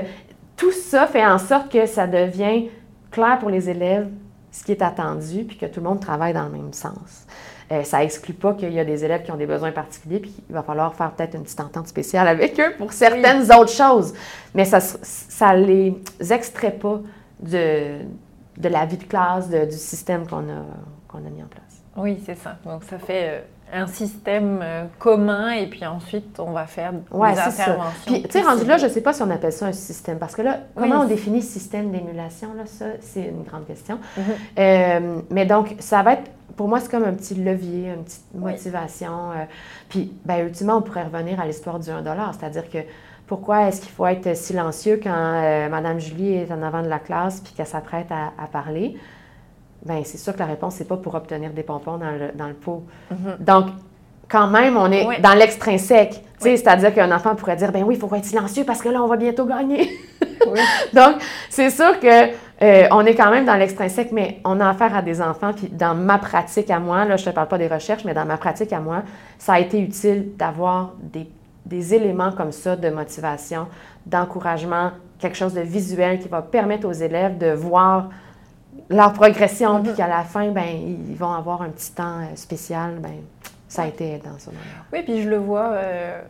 [SPEAKER 2] Tout ça fait en sorte que ça devient clair pour les élèves ce qui est attendu, puis que tout le monde travaille dans le même sens. Euh, ça exclut pas qu'il y a des élèves qui ont des besoins particuliers, puis il va falloir faire peut-être une petite entente spéciale avec eux pour certaines autres choses. Mais ça ne les extrait pas de, de la vie de classe, du système qu'on a, qu'on a mis en place.
[SPEAKER 1] Oui, c'est ça. Donc ça fait euh, un système euh, commun et puis ensuite on va faire des interventions.
[SPEAKER 2] Puis tu sais, rendu là, je ne sais pas si on appelle ça un système parce que là, comment on définit système d'émulation, là, ça, c'est une grande question. Mhm. Euh, mais donc, ça va être, pour moi, c'est comme un petit levier, une petite motivation. puis, ben, ultimement, on pourrait revenir à l'histoire du 1 c'est-à-dire que pourquoi est-ce qu'il faut être silencieux quand Madame Julie est en avant de la classe puis qu'elle s'apprête à parler? Bien, c'est sûr que la réponse, c'est pas pour obtenir des pompons dans le, dans le pot. Mhm. Donc, quand même, on est dans l'extrinsèque. C'est-à-dire qu'un enfant pourrait dire, ben oui, il faut être silencieux parce que là, on va bientôt gagner. Donc, c'est sûr que euh, on est quand même dans l'extrinsèque, mais on a affaire à des enfants. Puis dans ma pratique à moi, là, je ne te parle pas des recherches, mais dans ma pratique à moi, ça a été utile d'avoir des, des éléments comme ça de motivation, d'encouragement, quelque chose de visuel qui va permettre aux élèves de voir leur progression, mm-hmm. puis qu'à la fin, ben, ils vont avoir un petit temps euh, spécial, ben, ça a été dans ce moment.
[SPEAKER 1] Oui, puis je le vois, euh,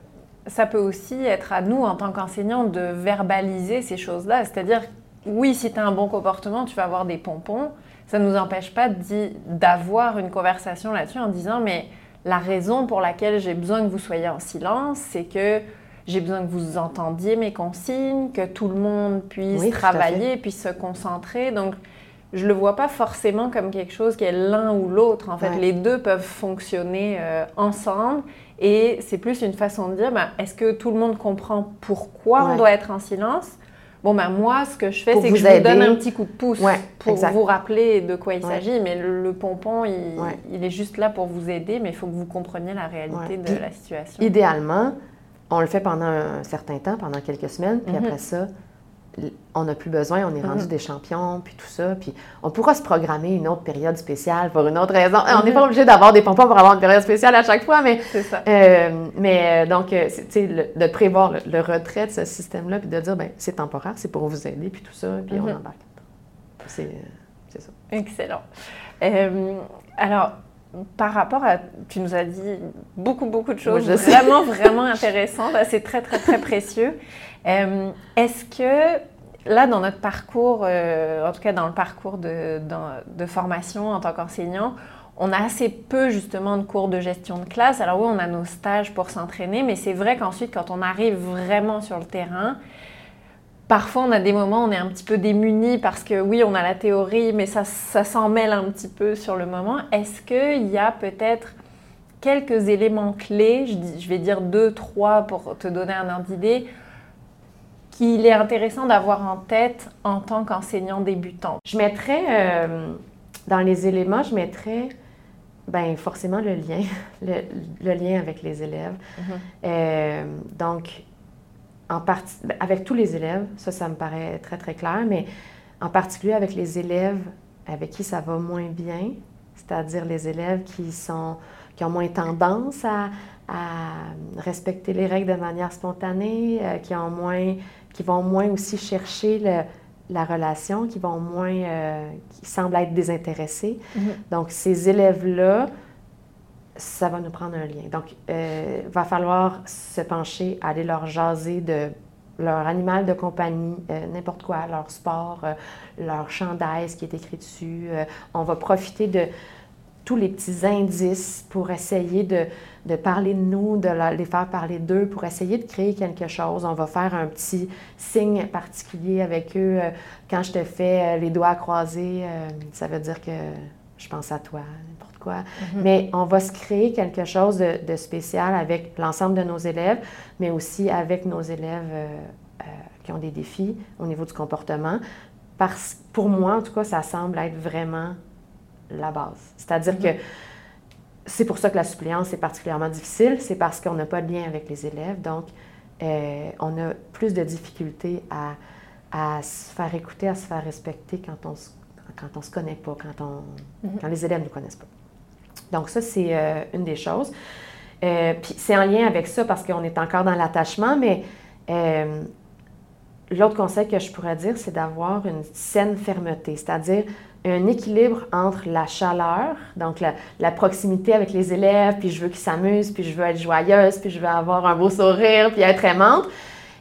[SPEAKER 1] ça peut aussi être à nous, en tant qu'enseignants, de verbaliser ces choses-là. C'est-à-dire, oui, si tu as un bon comportement, tu vas avoir des pompons. Ça ne nous empêche pas d'avoir une conversation là-dessus en disant, mais la raison pour laquelle j'ai besoin que vous soyez en silence, c'est que j'ai besoin que vous entendiez mes consignes, que tout le monde puisse travailler, puisse se concentrer. Donc, je le vois pas forcément comme quelque chose qui est l'un ou l'autre. En fait, les deux peuvent fonctionner euh, ensemble. Et c'est plus une façon de dire, bah, est-ce que tout le monde comprend pourquoi on doit être en silence? Bon, ben moi, ce que je fais, c'est que je vous donne un petit coup de pouce pour vous rappeler de quoi il s'agit. Mais le, pompon, il, est juste là pour vous aider, mais il faut que vous compreniez la réalité de la situation.
[SPEAKER 2] Idéalement, on le fait pendant un certain temps, pendant quelques semaines, puis mhm. après ça, on n'a plus besoin, on est rendu mhm. des champions, puis tout ça. Puis on pourra se programmer une autre période spéciale pour une autre raison. On n'est pas mhm. obligé d'avoir des pompons pour avoir une période spéciale à chaque fois, mais.
[SPEAKER 1] Ça.
[SPEAKER 2] Euh, mais euh, donc, euh, tu sais, de prévoir le, retrait de ce système-là, puis de dire, ben c'est temporaire, c'est pour vous aider, puis tout ça, puis on mhm. embarque. C'est ça.
[SPEAKER 1] Excellent. alors, par rapport à, tu nous as dit beaucoup, beaucoup de choses vraiment, vraiment intéressantes. C'est très, très, très précieux. Euh, est-ce que là, dans notre parcours, euh, en tout cas dans le parcours de, formation en tant qu'enseignant, on a assez peu justement de cours de gestion de classe. Alors oui, on a nos stages pour s'entraîner, mais c'est vrai qu'ensuite, quand on arrive vraiment sur le terrain, parfois on a des moments où on est un petit peu démuni parce que oui, on a la théorie, mais ça, s'en mêle un petit peu sur le moment. Est-ce qu'il y a peut-être quelques éléments clés, je vais dire deux, trois pour te donner un ordre d'idée, qu'il est intéressant d'avoir en tête en tant qu'enseignant débutant?
[SPEAKER 2] Je mettrais, euh, dans les éléments, je mettrais ben, forcément le lien, le, lien avec les élèves. Mm-hmm. Euh, donc, en partie, ben, avec tous les élèves, ça, ça me paraît très, très clair, mais en particulier avec les élèves avec qui ça va moins bien, c'est-à-dire les élèves qui, sont, qui ont moins tendance à, respecter les règles de manière spontanée, euh, qui ont moins qui vont moins aussi chercher la relation, qui vont moins, euh, qui semblent être désintéressés. Mm-hmm. Donc, ces élèves-là, ça va nous prendre un lien. Donc, il euh, va falloir se pencher, aller leur jaser de leur animal de compagnie, euh, n'importe quoi, leur sport, leur chandail, ce qui est écrit dessus. on va profiter de tous les petits indices pour essayer de, de parler de nous, de les faire parler d'eux, pour essayer de créer quelque chose. On va faire un petit signe particulier avec eux. Euh, quand je te fais euh, les doigts croisés, euh, ça veut dire que je pense à toi, n'importe quoi. Mhm. Mais on va se créer quelque chose de, spécial avec l'ensemble de nos élèves, mais aussi avec nos élèves qui ont des défis au niveau du comportement. Parce, pour moi, en tout cas, ça semble être vraiment la base. C'est-à-dire mhm. que c'est pour ça que la suppléance est particulièrement difficile, c'est parce qu'on n'a pas de lien avec les élèves. Donc, euh, on a plus de difficultés à, à, se faire écouter, à se faire respecter quand on se, quand on se connaît pas, quand, on, mhm. quand les élèves ne nous connaissent pas. Donc, ça, c'est euh, une des choses. Euh, puis, c'est en lien avec ça parce qu'on est encore dans l'attachement, mais l'autre conseil que je pourrais dire, c'est d'avoir une saine fermeté, c'est-à-dire un équilibre entre la chaleur, donc la, proximité avec les élèves, puis je veux qu'ils s'amusent, puis je veux être joyeuse, puis je veux avoir un beau sourire, puis être aimante,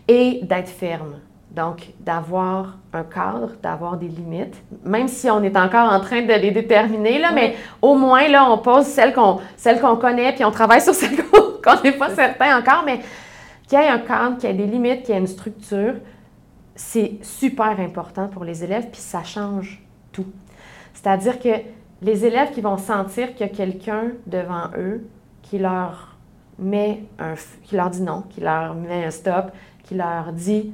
[SPEAKER 2] et d'être ferme. Donc, d'avoir un cadre, d'avoir des limites, même si on est encore en train de les déterminer, là, mais au moins, là, on pose celles qu'on qu'on connaît, puis on travaille sur celles qu'on n'est pas certain encore, mais qu'il y ait un cadre, qu'il y ait des limites, qu'il y ait une structure, c'est super important pour les élèves, puis ça change tout. C'est-à-dire que les élèves qui vont sentir qu'il y a quelqu'un devant eux qui leur met un, qui leur dit non, qui leur met un stop, qui leur dit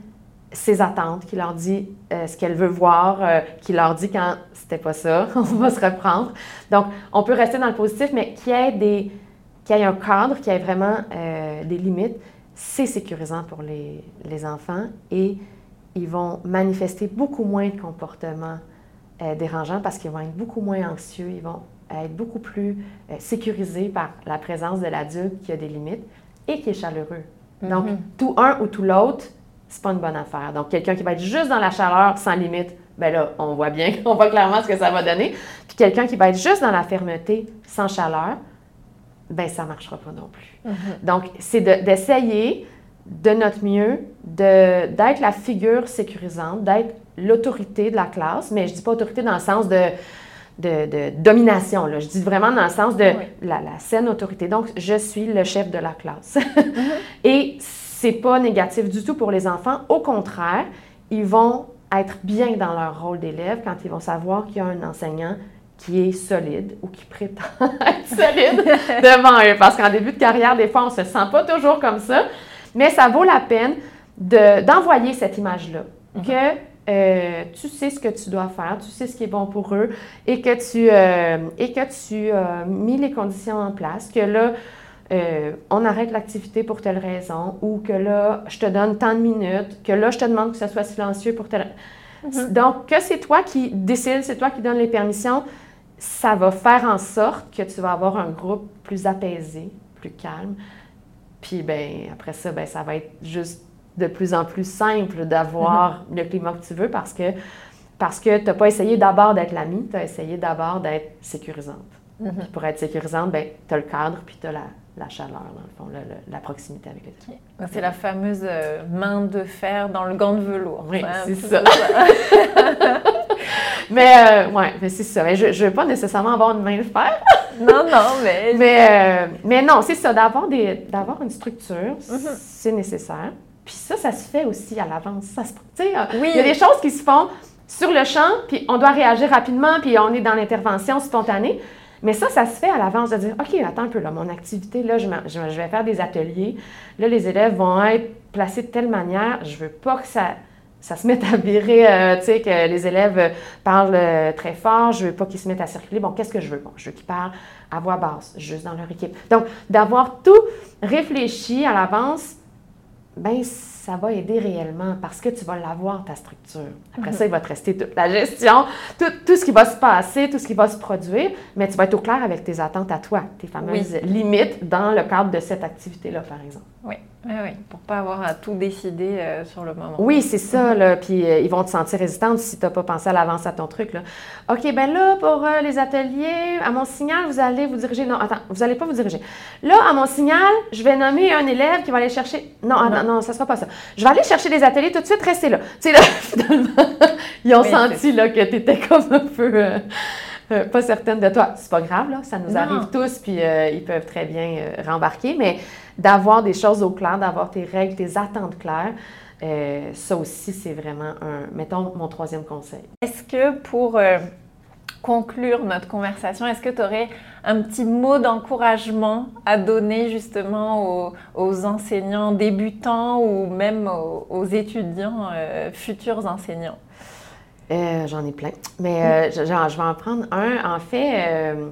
[SPEAKER 2] ses attentes, qui leur dit euh, ce qu'elle veut voir, euh, qui leur dit quand c'était pas ça, on va se reprendre. Donc, on peut rester dans le positif, mais qu'il y ait, des, qu'il y ait un cadre, qu'il y ait vraiment euh, des limites, c'est sécurisant pour les, les, enfants et ils vont manifester beaucoup moins de comportements euh, dérangeants parce qu'ils vont être beaucoup moins anxieux, ils vont être beaucoup plus euh, sécurisés par la présence de l'adulte qui a des limites et qui est chaleureux. Donc, mhm. tout un ou tout l'autre, c'est pas une bonne affaire. Donc, quelqu'un qui va être juste dans la chaleur, sans limite, ben là, on voit bien, on voit clairement ce que ça va donner. Puis quelqu'un qui va être juste dans la fermeté, sans chaleur, ben ça marchera pas non plus. Mhm. Donc, c'est d'essayer de, notre mieux d'être la figure sécurisante, d'être l'autorité de la classe, mais je ne dis pas autorité dans le sens de, de, domination, là. je dis vraiment dans le sens de la, la, saine autorité. Donc, je suis le chef de la classe. Mm-hmm. Et c'est pas négatif du tout pour les enfants. Au contraire, ils vont être bien dans leur rôle d'élève quand ils vont savoir qu'il y a un enseignant qui est solide ou qui prétend être solide devant eux. Parce qu'en début de carrière, des fois, on ne se sent pas toujours comme ça, mais ça vaut la peine d'envoyer cette image-là. Mm-hmm. Que euh, tu sais ce que tu dois faire, tu sais ce qui est bon pour eux et que tu, euh, et que tu as mis les conditions en place, que là, euh, on arrête l'activité pour telle raison ou que là, je te donne tant de minutes, que là, je te demande que ce soit silencieux pour telle mm-hmm. Donc, que c'est toi qui décides, c'est toi qui donnes les permissions, ça va faire en sorte que tu vas avoir un groupe plus apaisé, plus calme. Puis, ben après ça, ben ça va être juste de plus en plus simple d'avoir le climat que tu veux parce que, parce que tu n'as pas essayé d'abord d'être l'ami, tu as essayé d'abord d'être sécurisante. Mhm. Puis pour être sécurisante, ben, tu as le cadre puis tu as la, chaleur, dans le fond, la proximité avec les
[SPEAKER 1] autres. C'est la fameuse euh, main de fer dans le gant de velours.
[SPEAKER 2] Oui, c'est ça. mais euh, ouais, mais c'est ça. Mais je ne veux pas nécessairement avoir une main de fer.
[SPEAKER 1] non, non, mais.
[SPEAKER 2] Mais, euh, mais non, c'est ça, d'avoir, une structure, mhm. c'est nécessaire. Puis ça, ça se fait aussi à l'avance. Ça euh, Il y a des choses qui se font sur le champ, puis on doit réagir rapidement, puis on est dans l'intervention spontanée. Mais ça, ça se fait à l'avance de dire, OK, attends un peu, là, mon activité, là, je, je, vais faire des ateliers. Là, les élèves vont être placés de telle manière. Je veux pas que ça, ça se mette à virer, euh, tu sais, que les élèves parlent euh, très fort. Je veux pas qu'ils se mettent à circuler. Bon, qu'est-ce que je veux? Bon, je veux qu'ils parlent à voix basse, juste dans leur équipe. Donc, d'avoir tout réfléchi à l'avance, ben ça va aider réellement parce que tu vas l'avoir, ta structure. Après ça, il va te rester toute la gestion, tout, tout, ce qui va se passer, tout ce qui va se produire, mais tu vas être au clair avec tes attentes à toi, tes fameuses limites dans le cadre de cette activité-là, par exemple.
[SPEAKER 1] Oui. Oui, oui, pour pas avoir à tout décider euh, sur le moment.
[SPEAKER 2] Oui, c'est ça, là. Puis euh, ils vont te sentir résistante si tu n'as pas pensé à l'avance à ton truc, là. OK, ben là, pour euh, les ateliers, à mon signal, vous allez vous diriger. Non, attends, vous n'allez pas vous diriger. Là, à mon signal, je vais nommer un élève qui va aller chercher. Non, non, non, ça ne sera pas ça. Je vais aller chercher des ateliers tout de suite, restez là. Tu sais, là, finalement, ils ont senti là, que tu étais comme un peu euh, pas certaine de toi. C'est pas grave, là, ça nous arrive tous, puis euh, ils peuvent très bien euh, rembarquer, mais d'avoir des choses au clair, d'avoir tes règles, tes attentes claires, ça aussi, c'est vraiment un, mettons, mon troisième conseil.
[SPEAKER 1] Est-ce que pour conclure notre conversation, est-ce que tu aurais un petit mot d'encouragement à donner justement aux, enseignants débutants ou même aux, étudiants, futurs enseignants?
[SPEAKER 2] Euh, j'en ai plein. Mais euh, je, vais en prendre un. En fait, euh,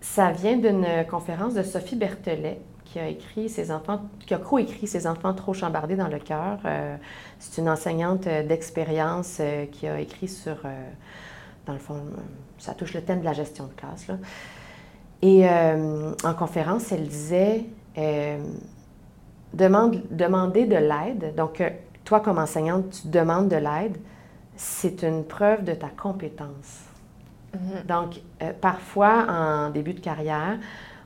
[SPEAKER 2] ça vient d'une conférence de Sophie Berthelet qui a écrit ses enfants, qui a co-écrit Ses enfants trop chambardés dans le cœur. c'est une enseignante d'expérience qui a écrit sur, dans le fond, ça touche le thème de la gestion de classe. Et en conférence, elle disait demande, demander de l'aide. Donc, toi, comme enseignante, tu demandes de l'aide c'est une preuve de ta compétence. Mhm. Donc, euh, parfois, en début de carrière,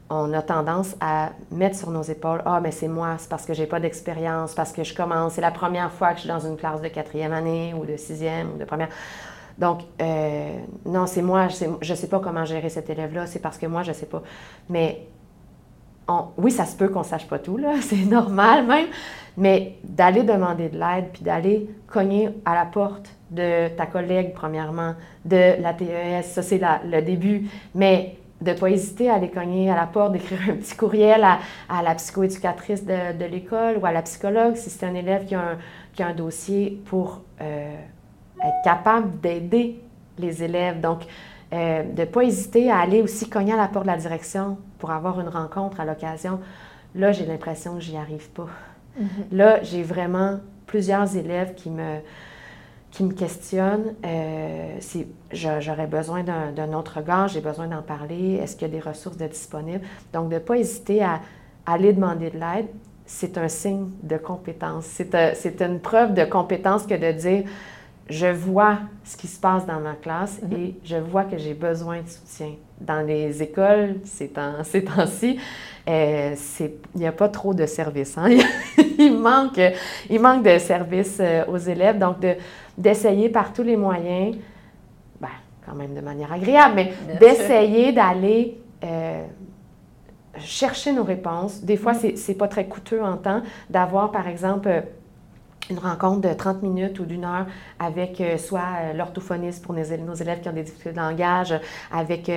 [SPEAKER 2] on a tendance à mettre sur nos épaules Ah, mais c'est moi, c'est parce que j'ai pas d'expérience, parce que je commence, c'est la première fois que je suis dans une classe de quatrième année ou de sixième ou de première. Donc, euh, non, c'est moi, je ne sais pas comment gérer cet élève-là, c'est parce que moi, je ne sais pas. Mais oui, ça se peut qu'on ne sache pas tout, c'est normal même, mais d'aller demander de l'aide, puis d'aller cogner à la porte de ta collègue, premièrement, de la TES, ça c'est le début, mais de ne pas hésiter à aller cogner à la porte, d'écrire un petit courriel à, la psychoéducatrice de, l'école ou à la psychologue si c'est un élève qui a un, qui a un dossier pour euh, être capable d'aider les élèves. Donc, euh, de ne pas hésiter à aller aussi cogner à la porte de la direction pour avoir une rencontre à l'occasion. Là, j'ai l'impression que j'y arrive pas. Mm-hmm. Là, j'ai vraiment plusieurs élèves qui me, qui me questionne, euh, si j'aurais besoin d'un autre regard, j'ai besoin d'en parler, est-ce qu'il y a des ressources de disponibles? Donc, de ne pas hésiter à, aller demander de l'aide, c'est un signe de compétence. C'est une preuve de compétence que de dire, je vois ce qui se passe dans ma classe mm-hmm. et je vois que j'ai besoin de soutien. Dans les écoles, ces temps-ci, euh, il n'y a pas trop de services. Hein? il, manque, il manque de services euh, aux élèves. Donc, de, d'essayer par tous les moyens, ben, quand même de manière agréable, mais d'essayer d'aller euh, chercher nos réponses. Des fois, mm-hmm. c'est pas très coûteux en temps d'avoir, par exemple, une rencontre de 30 minutes ou d'une heure avec euh, soit l'orthophoniste pour nos, élèves qui ont des difficultés de langage, avec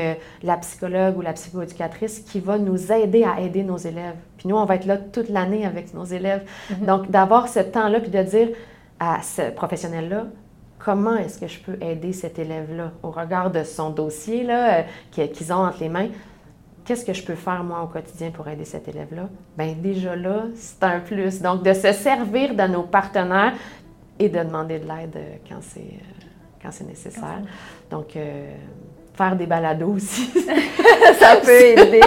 [SPEAKER 2] la psychologue ou la psychoéducatrice qui va nous aider à aider nos élèves. Puis nous, on va être là toute l'année avec nos élèves. Mm-hmm. Donc, d'avoir ce temps-là, puis de dire, à ce professionnel-là, comment est-ce que je peux aider cet élève-là au regard de son dossier là, euh, qu'ils ont entre les mains? Qu'est-ce que je peux faire moi au quotidien pour aider cet élève-là? Bien, déjà là, c'est un plus. Donc, de se servir de nos partenaires et de demander de l'aide euh, quand c'est, euh, quand c'est nécessaire. Donc, faire des balados aussi.
[SPEAKER 1] ça peut aider.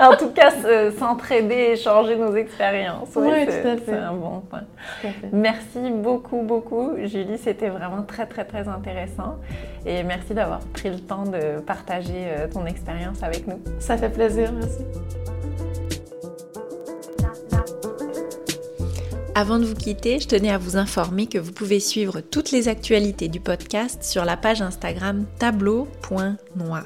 [SPEAKER 1] en tout cas, s'entraider, échanger nos expériences.
[SPEAKER 2] oui, tout à fait.
[SPEAKER 1] C'est un bon point. Merci beaucoup, beaucoup, Julie. C'était vraiment très, très, très intéressant. Et merci d'avoir pris le temps de partager euh, ton expérience avec nous.
[SPEAKER 2] Ça fait plaisir, merci.
[SPEAKER 1] Avant de vous quitter, je tenais à vous informer que vous pouvez suivre toutes les actualités du podcast sur la page Instagram tableau.noir.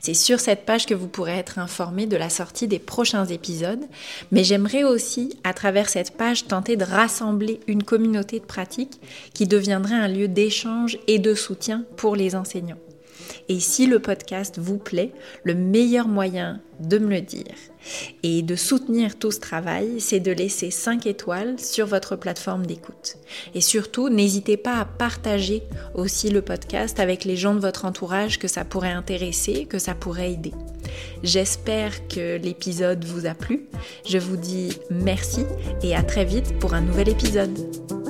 [SPEAKER 1] C'est sur cette page que vous pourrez être informé de la sortie des prochains épisodes, mais j'aimerais aussi, à travers cette page, tenter de rassembler une communauté de pratique qui deviendrait un lieu d'échange et de soutien pour les enseignants. Et si le podcast vous plaît, le meilleur moyen de me le dire et de soutenir tout ce travail, c'est de laisser 5 étoiles sur votre plateforme d'écoute. Et surtout, n'hésitez pas à partager aussi le podcast avec les gens de votre entourage que ça pourrait intéresser, que ça pourrait aider. J'espère que l'épisode vous a plu. Je vous dis merci et à très vite pour un nouvel épisode.